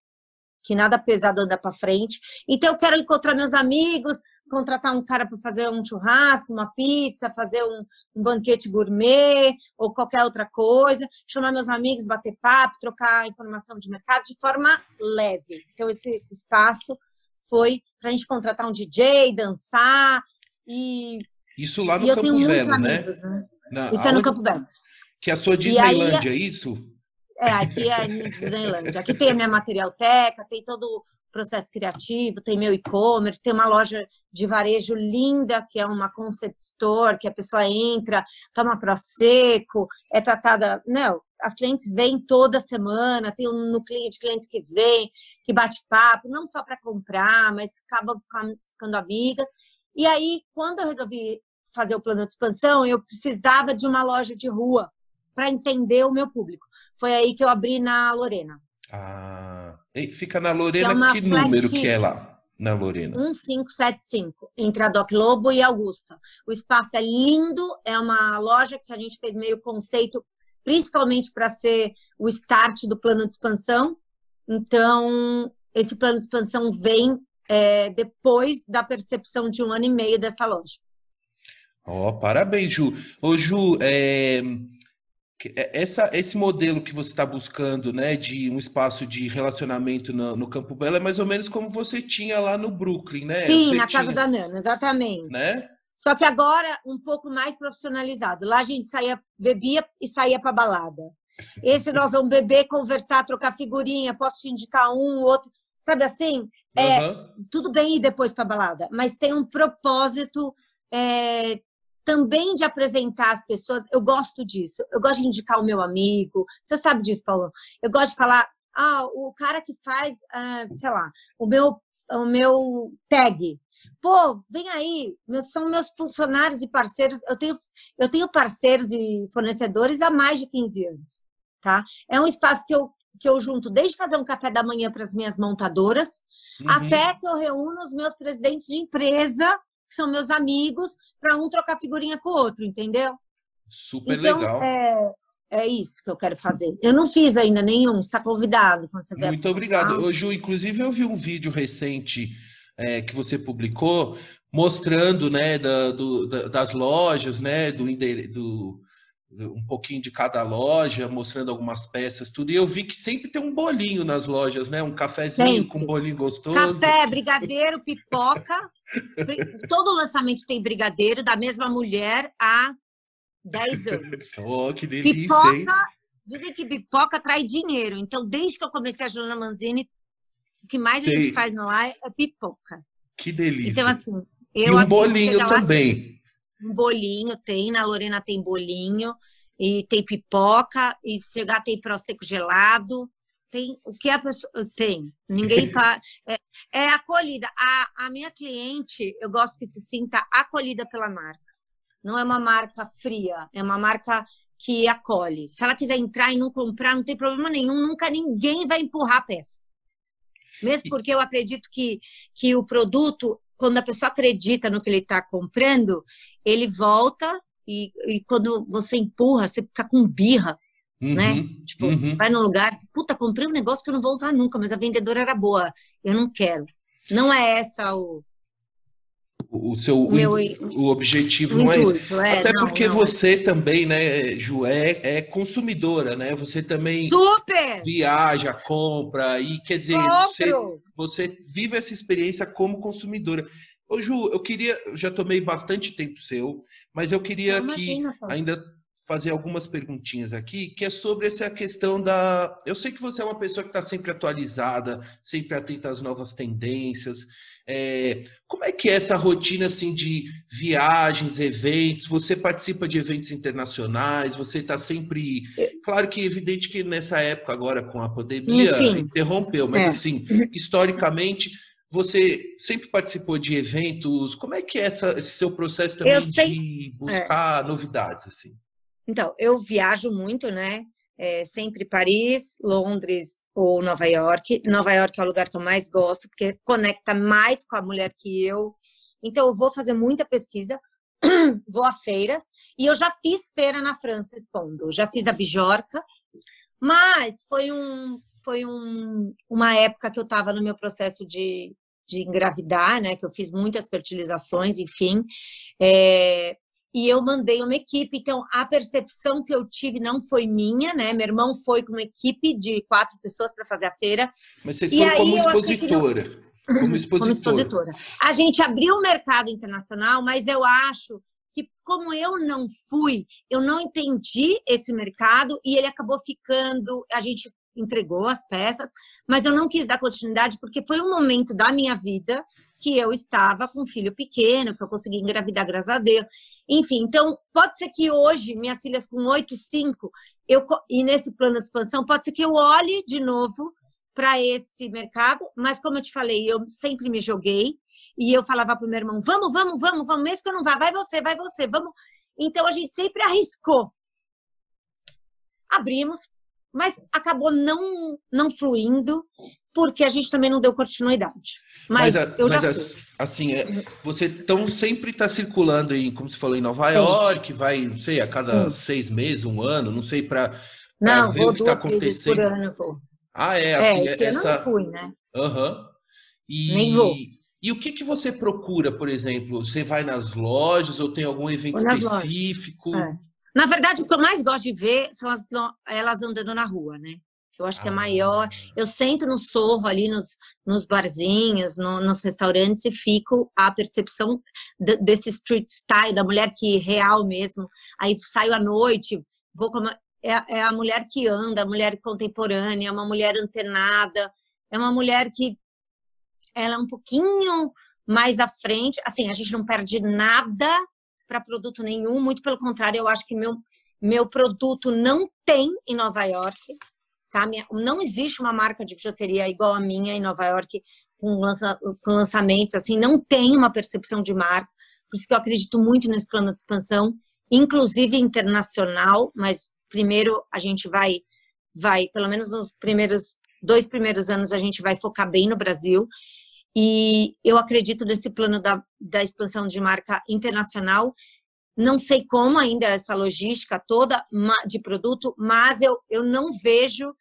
que nada pesado anda para frente. Então eu quero encontrar meus amigos, contratar um cara para fazer um churrasco, uma pizza, fazer um, um banquete gourmet ou qualquer outra coisa, chamar meus amigos, bater papo, trocar informação de mercado de forma leve. Então esse espaço foi para a gente contratar um DJ, dançar e, Isso lá no Campo Belo, né? né? Na- Isso é no aonde- Campo Belo. Que é a sua E aí- é isso? É, aqui é Disneyland. Aqui tem a minha materialteca, tem todo o processo criativo, tem meu e-commerce, tem uma loja de varejo linda, que é uma concept store, que a pessoa entra, toma seco, é tratada. Não, as clientes vêm toda semana, tem um núcleo de clientes que vêm, que bate papo, não só para comprar, mas acabam ficando amigas. E aí, quando eu resolvi fazer o plano de expansão, eu precisava de uma loja de rua para entender o meu público. Foi aí que eu abri na Lorena. Ah, e fica na Lorena, É uma que número que é lá? Na Lorena. 1575, entre a Doc Lobo e Augusta. O espaço é lindo, é uma loja que a gente fez meio conceito, principalmente para ser o start do plano de expansão. Então, esse plano de expansão vem é, depois da percepção de um ano e meio dessa loja. Ó, parabéns, Ju. Ô, Ju, é, que- é- essa, esse modelo que você está buscando, né, de um espaço de relacionamento no, no Campo Belo, é mais ou menos como você tinha lá no Brooklyn, né? Sim, Você na casa tinha, da Nana, exatamente. Né? Só que agora um pouco mais profissionalizado. Lá a gente saía, bebia e saía para balada. Esse nós vamos beber, conversar, trocar figurinha, posso te indicar um, outro, sabe assim? É, Aham. tudo bem ir depois para balada, mas tem um propósito é, também de apresentar as pessoas. Eu gosto disso. Eu gosto de indicar o meu amigo. Você sabe disso, Paulo? Eu gosto de falar, ah, o cara que faz, ah, sei lá, o meu, o meu tag. Pô, vem aí, meus- são meus funcionários e parceiros. Eu tenho, eu tenho parceiros e fornecedores há mais de 15 anos, tá? É um espaço que eu, que eu junto desde fazer um café da manhã para as minhas montadoras, Uhum. até que eu reúno os meus presidentes de empresa, que são meus amigos, para um trocar figurinha com o outro, entendeu? Super então, legal. é, é isso que eu quero fazer. Eu não fiz ainda nenhum, está convidado quando você vier Muito obrigado. Ô, Ju, inclusive eu vi um vídeo recente é, que você publicou mostrando, né, da- do- da- das lojas, né, do- do- um pouquinho de cada loja, mostrando algumas peças, tudo. E eu vi que sempre tem um bolinho nas lojas, né, um cafezinho Sempre. com um bolinho gostoso. Café, brigadeiro, pipoca. Todo lançamento tem brigadeiro da mesma mulher há 10 anos. [LAUGHS] Oh, que delícia, hein? Pipoca, dizem que pipoca atrai dinheiro. Então, desde que eu comecei a Juliana Manzini, o que mais a Tem. gente faz lá é pipoca. Que delícia. Então, assim, e eu um atendo bolinho também. Um bolinho tem, na Lorena tem bolinho, e tem pipoca, e se chegar tem prosecco gelado. Tem o que a pessoa tem. Ninguém [LAUGHS] tá. É, é acolhida. A, a minha cliente, eu gosto que se sinta acolhida pela marca. Não é uma marca fria, é uma marca que acolhe. Se ela quiser entrar e não comprar, não tem problema nenhum, nunca ninguém vai empurrar a peça. Mesmo porque eu acredito que, que o produto, quando a pessoa acredita no que ele está comprando, ele volta e, e, quando você empurra, você fica com birra, né? uhum, né? Tipo, uhum. você vai no lugar, você, puta, comprei um negócio que eu não vou usar nunca, mas a vendedora era boa, eu não quero. Não é essa o, o seu o, meu, o objetivo não é intuito, é Até não, porque não, você é. também, né, Ju, é, é, consumidora, né? Você também Super! viaja, compra e quer dizer, você, você, vive essa experiência como consumidora. Ô, Ju, eu queria, eu já tomei bastante tempo seu, mas eu queria que ainda fazer algumas perguntinhas aqui, que é sobre essa questão da. Eu sei que você é uma pessoa que está sempre atualizada, sempre atenta às novas tendências. É... Como é que é essa rotina assim de viagens, eventos? Você participa de eventos internacionais? Você está sempre. Claro que é evidente que nessa época agora com a pandemia Sim. interrompeu, mas é. assim, historicamente você sempre participou de eventos. Como é que é essa, esse seu processo também de buscar é. novidades assim? Então, eu viajo muito, né? É, sempre Paris, Londres ou Nova York. Nova York é o lugar que eu mais gosto, porque conecta mais com a mulher que eu. Então, eu vou fazer muita pesquisa, [CLEARS THROAT] vou a feiras, e eu já fiz feira na França expondo. Já fiz a Bijorca, mas foi, um, foi um, uma época que eu estava no meu processo de, de engravidar, né? Que eu fiz muitas fertilizações, enfim. É, e eu mandei uma equipe. Então, a percepção que eu tive não foi minha, né? Meu irmão foi com uma equipe de quatro pessoas para fazer a feira. Mas vocês foram como expositora. Não... Como [LAUGHS] expositora. como expositora. A gente abriu o mercado internacional, mas eu acho que como eu não fui, eu não entendi esse mercado e ele acabou ficando, a gente entregou as peças, mas eu não quis dar continuidade porque foi um momento da minha vida que eu estava com um filho pequeno, que eu consegui engravidar, graças a Deus. Enfim, então, pode ser que hoje, minhas filhas com 8 e 5, eu, e nesse plano de expansão, pode ser que eu olhe de novo para esse mercado, mas como eu te falei, eu sempre me joguei e eu falava para o meu irmão: vamos, vamos, vamos, vamos, mesmo que eu não vá, vai você, vai você, vamos. Então a gente sempre arriscou. Abrimos, mas acabou não, não fluindo, porque a gente também não deu continuidade. Mas, mas eu já mas, assim, é, você tão sempre está circulando em, como você falou, em Nova Sim. York, vai, não sei, a cada Sim. seis meses, um ano, não sei, para Não, ver vou o que tá duas tá vezes por ano, vou. Ah, é, assim, é, esse essa... ano não fui, né? Aham. Uhum. E... Nem vou. E o que, que você procura, por exemplo? Você vai nas lojas ou tem algum evento específico? É. Na verdade, o que eu mais gosto de ver são as, elas andando na rua, né? Eu acho que é maior. Ah. Eu sento no sorro ali nos, nos barzinhos, no, nos restaurantes e fico a percepção de, desse street style, da mulher que real mesmo. Aí saio à noite, vou como. É, é a mulher que anda, a mulher contemporânea, é uma mulher antenada, é uma mulher que ela é um pouquinho mais à frente. Assim, a gente não perde nada para produto nenhum, muito pelo contrário, eu acho que meu, meu produto não tem em Nova York, tá? Não existe uma marca de bijuteria igual a minha em Nova York, com, lança, com lançamentos, assim, não tem uma percepção de marca, por isso que eu acredito muito nesse plano de expansão, inclusive internacional, mas primeiro a gente vai, vai, pelo menos nos primeiros dois primeiros anos a gente vai focar bem no Brasil e eu acredito nesse plano da, da expansão de marca internacional. Não sei como ainda essa logística toda de produto, mas eu, eu não vejo.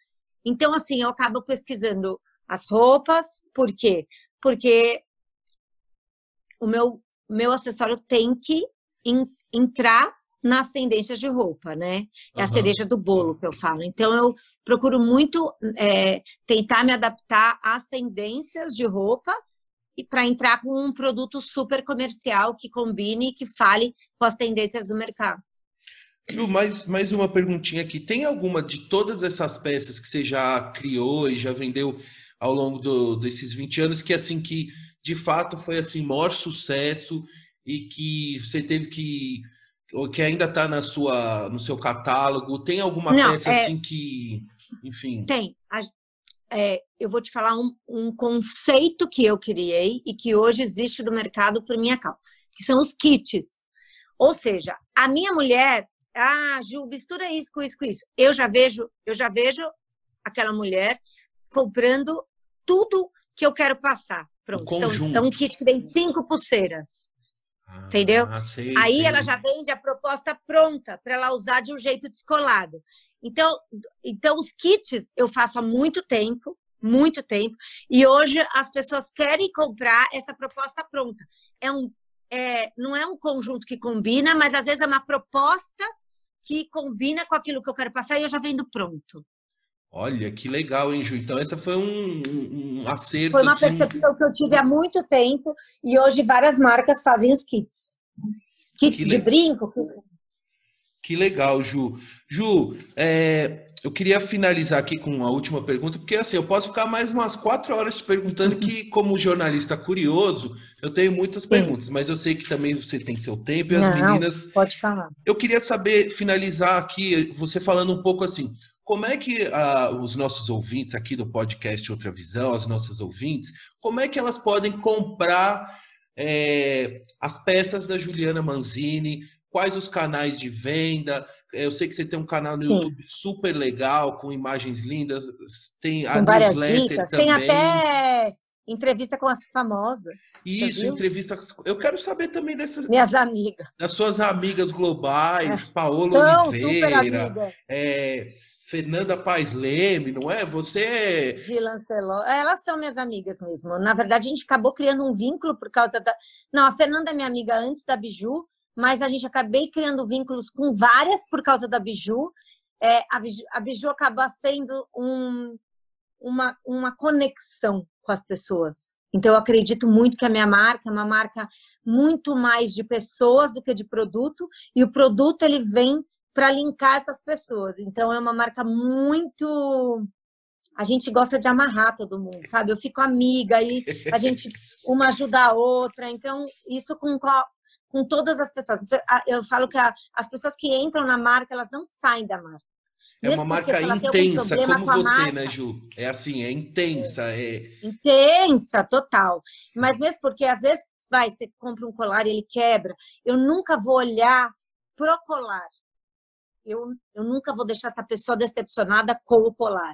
Então, assim, eu acabo pesquisando as roupas, por quê? Porque o meu, meu acessório tem que in, entrar nas tendências de roupa, né? É a cereja do bolo que eu falo. Então, eu procuro muito é, tentar me adaptar às tendências de roupa e para entrar com um produto super comercial que combine e que fale com as tendências do mercado. Ju, mais, mais uma perguntinha aqui. Tem alguma de todas essas peças que você já criou e já vendeu ao longo do, desses 20 anos que assim que de fato foi assim maior sucesso e que você teve que ou que ainda está na sua no seu catálogo? Tem alguma Não, peça é... assim que, enfim? Tem. A, é, eu vou te falar um, um conceito que eu criei e que hoje existe no mercado por minha causa, que são os kits. Ou seja, a minha mulher, ah, Ju, mistura isso com isso com isso. Eu já vejo, eu já vejo aquela mulher comprando tudo que eu quero passar. Pronto. Então, então, um kit que vem cinco pulseiras. Ah, entendeu? Sei, Aí sei. ela já vende a proposta pronta para ela usar de um jeito descolado. Então, então os kits eu faço há muito tempo, muito tempo, e hoje as pessoas querem comprar essa proposta pronta. É um, é, não é um conjunto que combina, mas às vezes é uma proposta que combina com aquilo que eu quero passar e eu já vendo pronto. Olha, que legal, hein, Ju? Então, essa foi um, um acerto. Foi uma assim... percepção que eu tive há muito tempo e hoje várias marcas fazem os kits. Kits de brinco. Que legal, Ju. Ju, é, eu queria finalizar aqui com uma última pergunta, porque assim, eu posso ficar mais umas quatro horas te perguntando, que uhum. como jornalista curioso, eu tenho muitas Sim. perguntas, mas eu sei que também você tem seu tempo e Não, as meninas. Pode falar. Eu queria saber, finalizar aqui, você falando um pouco assim, como é que uh, os nossos ouvintes aqui do podcast Outra Visão, as nossas ouvintes, como é que elas podem comprar é, as peças da Juliana Manzini? Quais os canais de venda? Eu sei que você tem um canal no Sim. YouTube super legal, com imagens lindas, tem a com várias dicas, também. tem até entrevista com as famosas. Isso, entrevista. Eu quero saber também dessas. Minhas amigas. Das suas amigas globais, é. Paola Oliveira. É, Fernanda Paz Leme, não é? Você. De Lancelot. É, elas são minhas amigas mesmo. Na verdade, a gente acabou criando um vínculo por causa da. Não, a Fernanda é minha amiga antes da Biju, mas a gente acabei criando vínculos com várias por causa da Biju. É, a, Biju a Biju acaba sendo um, uma, uma conexão com as pessoas. Então, eu acredito muito que a minha marca é uma marca muito mais de pessoas do que de produto, e o produto ele vem para linkar essas pessoas. Então é uma marca muito a gente gosta de amarrar todo mundo, sabe? Eu fico amiga e a gente [LAUGHS] uma ajuda a outra. Então isso com com todas as pessoas. Eu falo que as pessoas que entram na marca, elas não saem da marca. É uma marca intensa, como você, marca, né, Ju? É assim, é intensa, é... é intensa, total. Mas mesmo porque às vezes vai, você compra um colar e ele quebra, eu nunca vou olhar pro colar eu, eu nunca vou deixar essa pessoa decepcionada com o colar.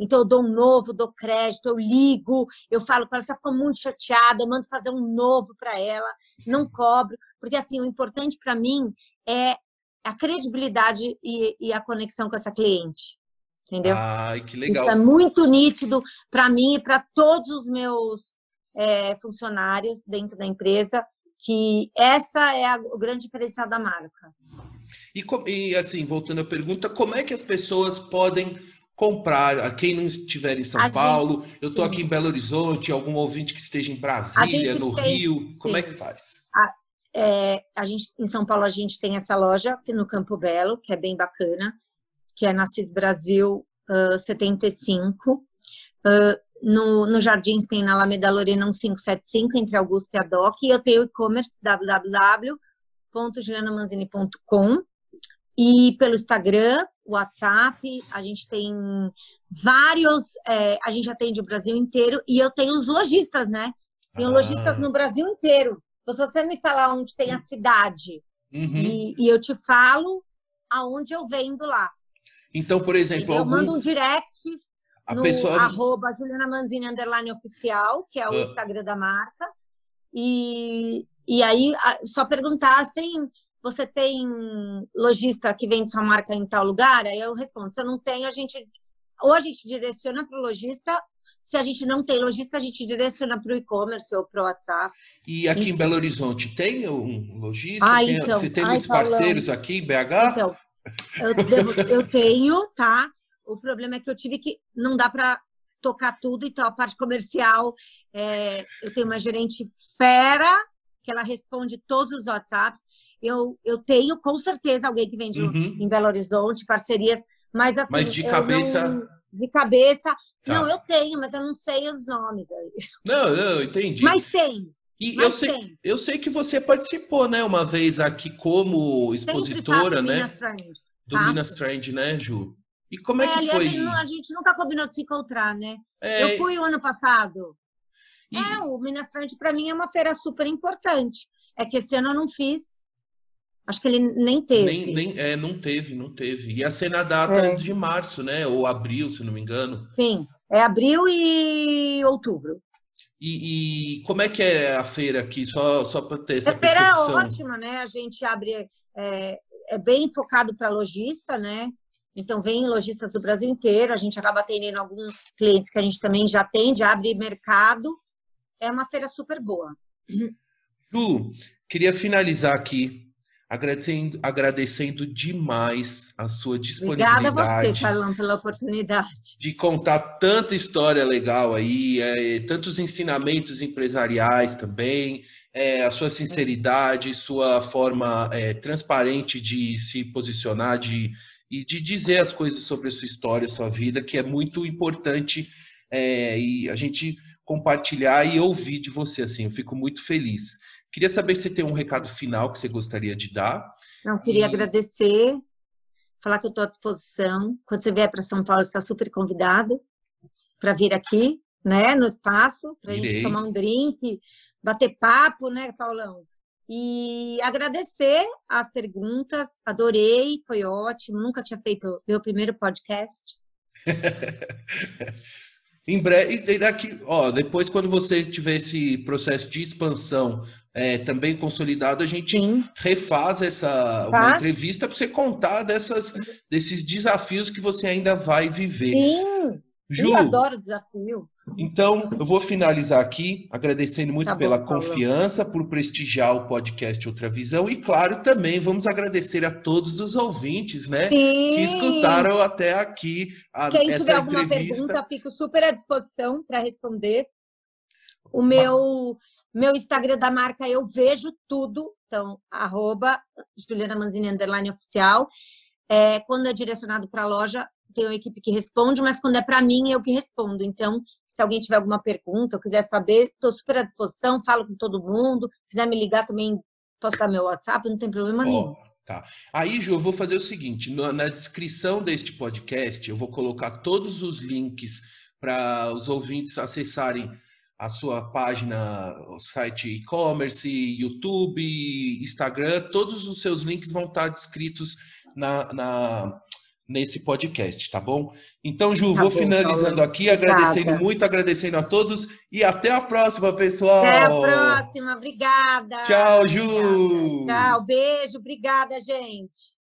Então, eu dou um novo, dou crédito, eu ligo, eu falo para ela, você ficou muito chateada, eu mando fazer um novo para ela, não cobro, porque assim, o importante para mim é a credibilidade e, e, a conexão com essa cliente. Entendeu? Ai, que legal. Isso é muito nítido para mim e para todos os meus é, funcionários dentro da empresa, que essa é a, o grande diferencial da marca. E, e, assim, voltando à pergunta, como é que as pessoas podem comprar? A quem não estiver em São a Paulo, gente, eu estou aqui em Belo Horizonte, algum ouvinte que esteja em Brasília, no tem, Rio, sim. como é que faz? A, é, a gente, em São Paulo, a gente tem essa loja no Campo Belo, que é bem bacana, que é na CIS Brasil uh, 75. Uh, no, no Jardins tem na Alameda Lorena 1575, entre Augusto e Adoc, e eu tenho e-commerce www julianamanzini.com e pelo Instagram, WhatsApp, a gente tem vários, é, a gente atende o Brasil inteiro e eu tenho os lojistas, né? Tenho ah. lojistas no Brasil inteiro. Se você me falar onde tem a cidade uhum. e, e, eu te falo aonde eu vendo lá. Então, por exemplo, eu algum... mando um direct a no pessoa... arroba Juliana Manzini underline oficial, que é o uh... Instagram da marca. E, e aí, só perguntar se tem, você tem lojista que vende sua marca em tal lugar? Aí eu respondo, se eu não tenho, a gente ou a gente direciona para o lojista, se a gente não tem lojista, a gente direciona para o e-commerce ou para o WhatsApp. E aqui Enfim. em Belo Horizonte tem um lojista? Ah, tem, então, você tem ai, muitos Paulão, parceiros aqui em BH? Então, eu, devo, eu tenho, tá? O problema é que eu tive que. Não dá para tocar tudo, então a parte comercial, é, eu tenho uma gerente fera que ela responde todos os WhatsApps. Eu, eu tenho com certeza alguém que vende uhum. em Belo Horizonte, parcerias, mas assim. Mas de cabeça. Não, de cabeça. Tá. Não, eu tenho, mas eu não sei os nomes. [LAUGHS] Não, não, entendi. Mas tem. E eu sei, eu sei que você participou, né, uma vez aqui como expositora, né? Minas Trend. Do faço. Minas Trend, né, Ju? E como é, é que aliás, foi? A gente nunca combinou de se encontrar, né? É... Eu fui o ano passado. E... É, o Minas Trend para mim é uma feira super importante. É que esse ano eu não fiz. Acho que ele nem teve. Nem, nem, é, não teve, não teve. Ia ser na data É. de março, né? Ou abril, se não me engano. Sim, é abril e outubro. E, e como é que é a feira aqui? Só, só para ter essa A feira é ótima, né? A gente abre, é, é bem focado para lojista, né? Então, vem lojistas do Brasil inteiro, a gente acaba atendendo alguns clientes que a gente também já atende, abre mercado. É uma feira super boa. Ju, queria finalizar aqui agradecendo, agradecendo demais a sua disponibilidade. Obrigada a você, Carlão, pela oportunidade. de contar tanta história legal aí, é, tantos ensinamentos empresariais também, é, a sua sinceridade, sua forma é, transparente de se posicionar de, e de dizer as coisas sobre a sua história, a sua vida, que é muito importante é, e a gente compartilhar e ouvir de você, assim, eu fico muito feliz. Queria saber se tem um recado final que você gostaria de dar. Não, queria E- agradecer, falar que eu estou à disposição. Quando você vier para São Paulo, está super convidado para vir aqui, né, no espaço, para a gente tomar um drink, bater papo, né, Paulão? E agradecer as perguntas, adorei, foi ótimo. Nunca tinha feito meu primeiro podcast. [LAUGHS] Em breve, e daqui, ó, depois quando você tiver esse processo de expansão é, também consolidado, a gente Sim, refaz essa Faz. entrevista para você contar dessas, desses desafios que você ainda vai viver. sim, Ju, eu adoro desafio. então eu vou finalizar aqui agradecendo muito Tá bom, pela Paulo. confiança, por prestigiar o podcast Outra Visão e claro também vamos agradecer a todos os ouvintes, né? Que Sim. escutaram até aqui a, Quem tiver alguma entrevista. pergunta, fico super à disposição para responder. O meu, meu Instagram da marca, eu vejo tudo. Então, arroba Juliana Manzini, underline oficial. É, quando é direcionado para a loja, tem uma equipe que responde, mas quando é para mim, eu que respondo. Então, se alguém tiver alguma pergunta ou quiser saber, estou super à disposição, falo com todo mundo. Se quiser me ligar também, posso dar meu WhatsApp, não tem problema nenhum. Ó, tá. Aí, Ju, eu vou fazer o seguinte: na, na descrição deste podcast, eu vou colocar todos os links para os ouvintes acessarem a sua página, o site e-commerce, YouTube, Instagram, todos os seus links vão estar descritos na, na- nesse podcast, tá bom? Então, Ju, Tá vou bom, finalizando Paulo. aqui, agradecendo Obrigada. muito, agradecendo a todos e até a próxima, pessoal. Até a próxima, obrigada. Tchau, Ju. Tchau, beijo, obrigada, gente.